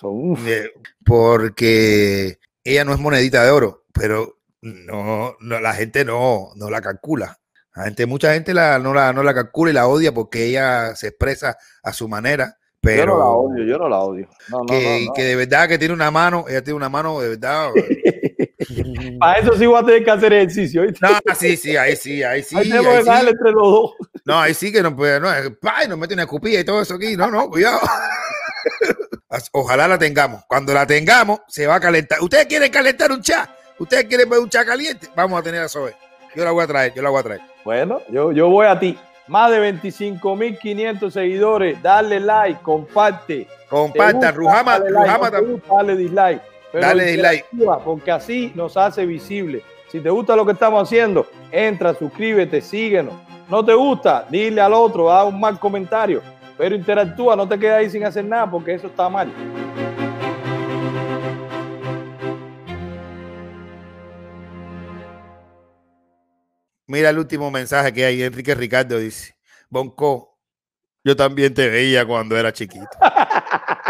Eh, porque ella no es monedita de oro, pero no, no la gente no, no la calcula. La gente, mucha gente la, no, la, no la calcula y la odia porque ella se expresa a su manera. Pero yo no la odio, yo no la odio. que, que, de verdad que tiene una mano, ella tiene una mano de verdad. <laughs> Para eso sí voy a tener que hacer ejercicio. No, sí, sí, ahí sí, ahí sí. Ahí tenemos que sí. entre los dos. No, ahí sí que no puede, no, ay, nos mete una escupilla y todo eso aquí. No, no, cuidado. Ojalá la tengamos. Cuando la tengamos, se va a calentar. ¿Ustedes quieren calentar un chat? ¿Ustedes quieren ver un chat caliente? Vamos a tener a Zoe. Yo la voy a traer, yo la voy a traer. Bueno, yo, yo voy a ti. Más de 25.500 seguidores. Dale like, comparte. Comparta, Rujama, Rujama también. Dale dislike. Dale dislike. Porque así nos hace visible. Si te gusta lo que estamos haciendo, entra, suscríbete, síguenos. No te gusta, dile al otro, haz un mal comentario. Pero interactúa, no te quedes ahí sin hacer nada porque eso está mal. Mira el último mensaje que hay. Enrique Ricardo dice: Bonco, yo también te veía cuando era chiquito. <laughs>